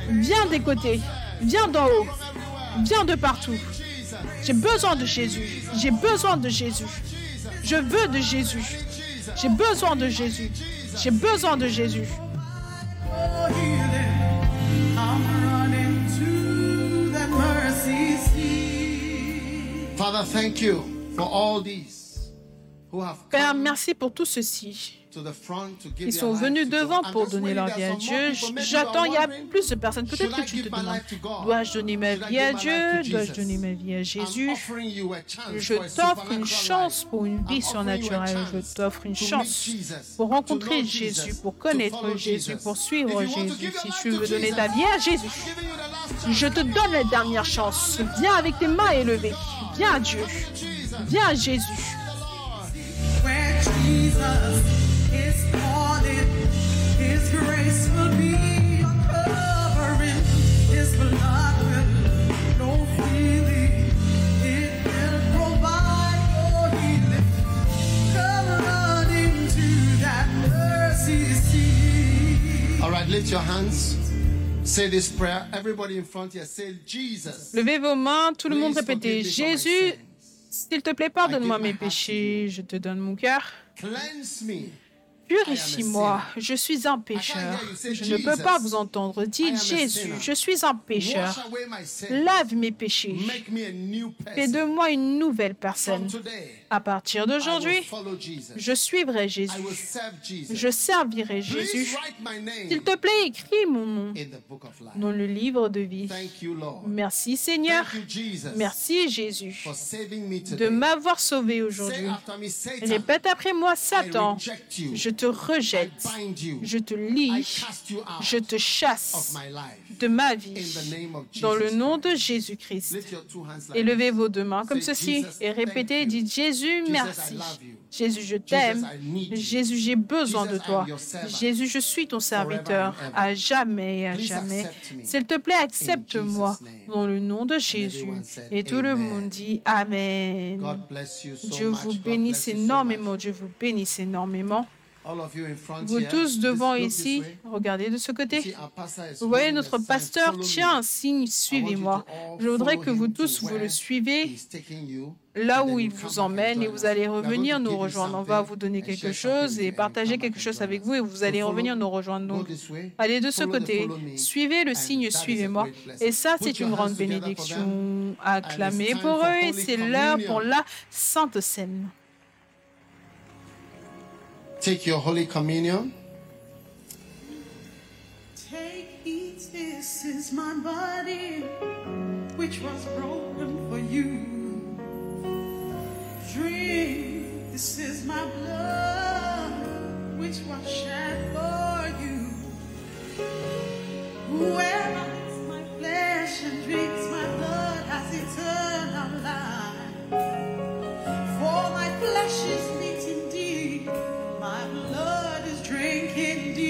Viens des côtés. Viens d'en haut. Viens de partout. J'ai besoin de Jésus. J'ai besoin de Jésus. Je veux de Jésus. J'ai besoin de Jésus. J'ai besoin de Jésus. Father, thank you for all these who have Père, merci pour tout ceci. Ils their sont venus devant I'm pour donner waiting. leur vie à Dieu. J'attends, il y a plus de personnes. Peut-être I que tu give te my demandes, life to God? dois-je donner ma vie à Dieu? Dois-je donner ma vie à Jésus? offering you a chance Je for a t'offre une supernatural chance life. pour une vie offering you a surnaturelle. Je chance t'offre une to meet chance Jesus, pour to rencontrer know Jésus, Jesus, pour to connaître follow Jésus, Jesus. pour If suivre Jésus. give your Si life tu to veux donner Jesus, ta vie à Jésus, je te donne la dernière chance. Viens avec tes mains élevées. Viens à Dieu. Jesus, Viens à Jésus. Levez vos mains, tout le monde répétez Jésus, s'il te plaît, pardonne-moi mes péchés. Je te donne mon cœur. Purifie-moi, je suis un pécheur. Je ne peux pas vous entendre. Dites Jésus, je suis un pécheur. Lave mes péchés. Fais de moi une nouvelle personne. À partir d'aujourd'hui, je suivrai Jésus. Je servirai Jésus. S'il te plaît, écris mon nom dans le livre de vie. Merci Seigneur. Merci Jésus de m'avoir sauvé aujourd'hui. Répète après moi, Satan. Je te rejette. Bind you. Je te lie. Je te chasse de ma vie. Dans le nom de Christ. Jésus-Christ. Élevez vos deux mains comme ceci et répétez, dites Jésus, merci. Jésus, je t'aime. Jésus, j'ai besoin de toi. Jésus, je suis ton serviteur à jamais et à jamais. S'il te plaît, accepte-moi dans le nom de Jésus. Et tout le monde dit Amen. Dieu vous bénisse énormément. Dieu vous bénisse énormément. Vous tous devant ici, regardez de ce côté. Vous voyez, notre pasteur? tient un signe, suivez-moi. Je voudrais que vous tous vous le suivez là où il vous emmène et vous allez revenir nous rejoindre. On va vous donner quelque chose et partager quelque chose avec vous et vous allez revenir nous rejoindre. Donc, allez de ce côté, suivez le signe, suivez-moi. Et ça, c'est une grande bénédiction. Acclamez pour eux et c'est l'heure pour la Sainte Seine. Take your Holy Communion. Take, eat, this is my body, which was broken for you. Drink, this is my blood, which was shed for you. Whoever eats my flesh and drinks my blood has eternal life. For my flesh is meat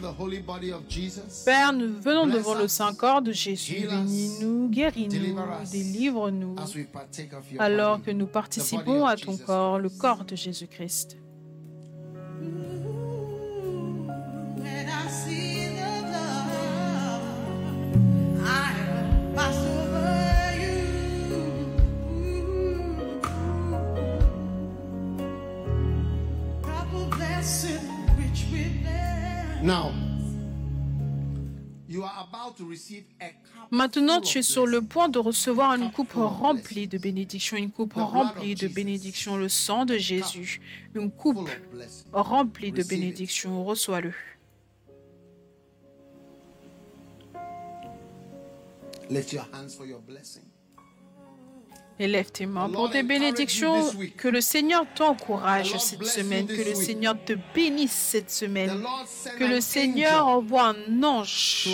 the holy body of Jesus. Père, nous venons devant le Saint-Corps de Jésus. Bénis-nous, guéris-nous, délivre-nous, alors que nous participons à ton corps, le corps de Jésus-Christ. Maintenant, tu es sur le point de recevoir une coupe remplie de bénédictions, une coupe remplie de bénédictions, le sang de Jésus, une coupe remplie de bénédictions. Reçois-le. Lift your hands for your blessing. Élève tes mains pour tes bénédictions. Que le Seigneur t'encourage cette semaine. Que le Seigneur te bénisse cette semaine. Que le Seigneur envoie un ange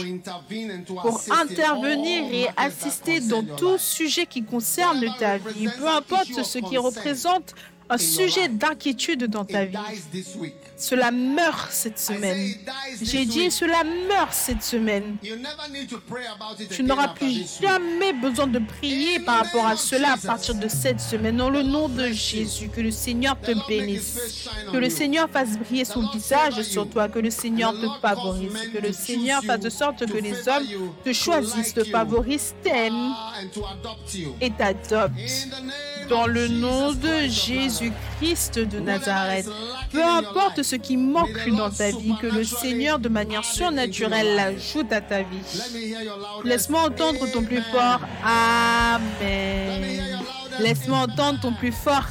pour intervenir et assister dans tout suite qui concerne ta vie, peu importe ce qui représente un sujet d'inquiétude dans ta vie, Cela meurt cette semaine. J'ai dit, cela meurt cette semaine. Tu n'auras plus jamais besoin de prier par rapport à cela à partir de cette semaine. Dans le nom de Jésus, que le Seigneur te bénisse. Que le Seigneur fasse briller son visage sur toi. Que le Seigneur te favorise. Que le Seigneur fasse de sorte que les hommes te choisissent, te favorisent, t'aiment Ah, et t'adoptent. Dans le nom de Jésus-Christ de Nazareth, peu importe ce qui manque dans ta vie, que le Seigneur de manière surnaturelle l'ajoute à ta vie. Laisse-moi entendre ton plus fort Amen. Laisse-moi entendre ton plus fort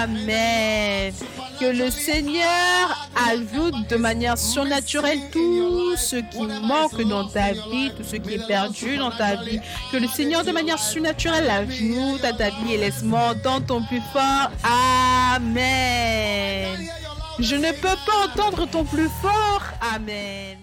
Amen. Que le Seigneur ajoute de manière surnaturelle tout ce qui manque dans ta vie, tout ce qui est perdu dans ta vie. Que le Seigneur de manière surnaturelle ajoute à ta vie et laisse-moi entendre ton plus fort Amen. Je ne peux pas entendre ton plus fort Amen.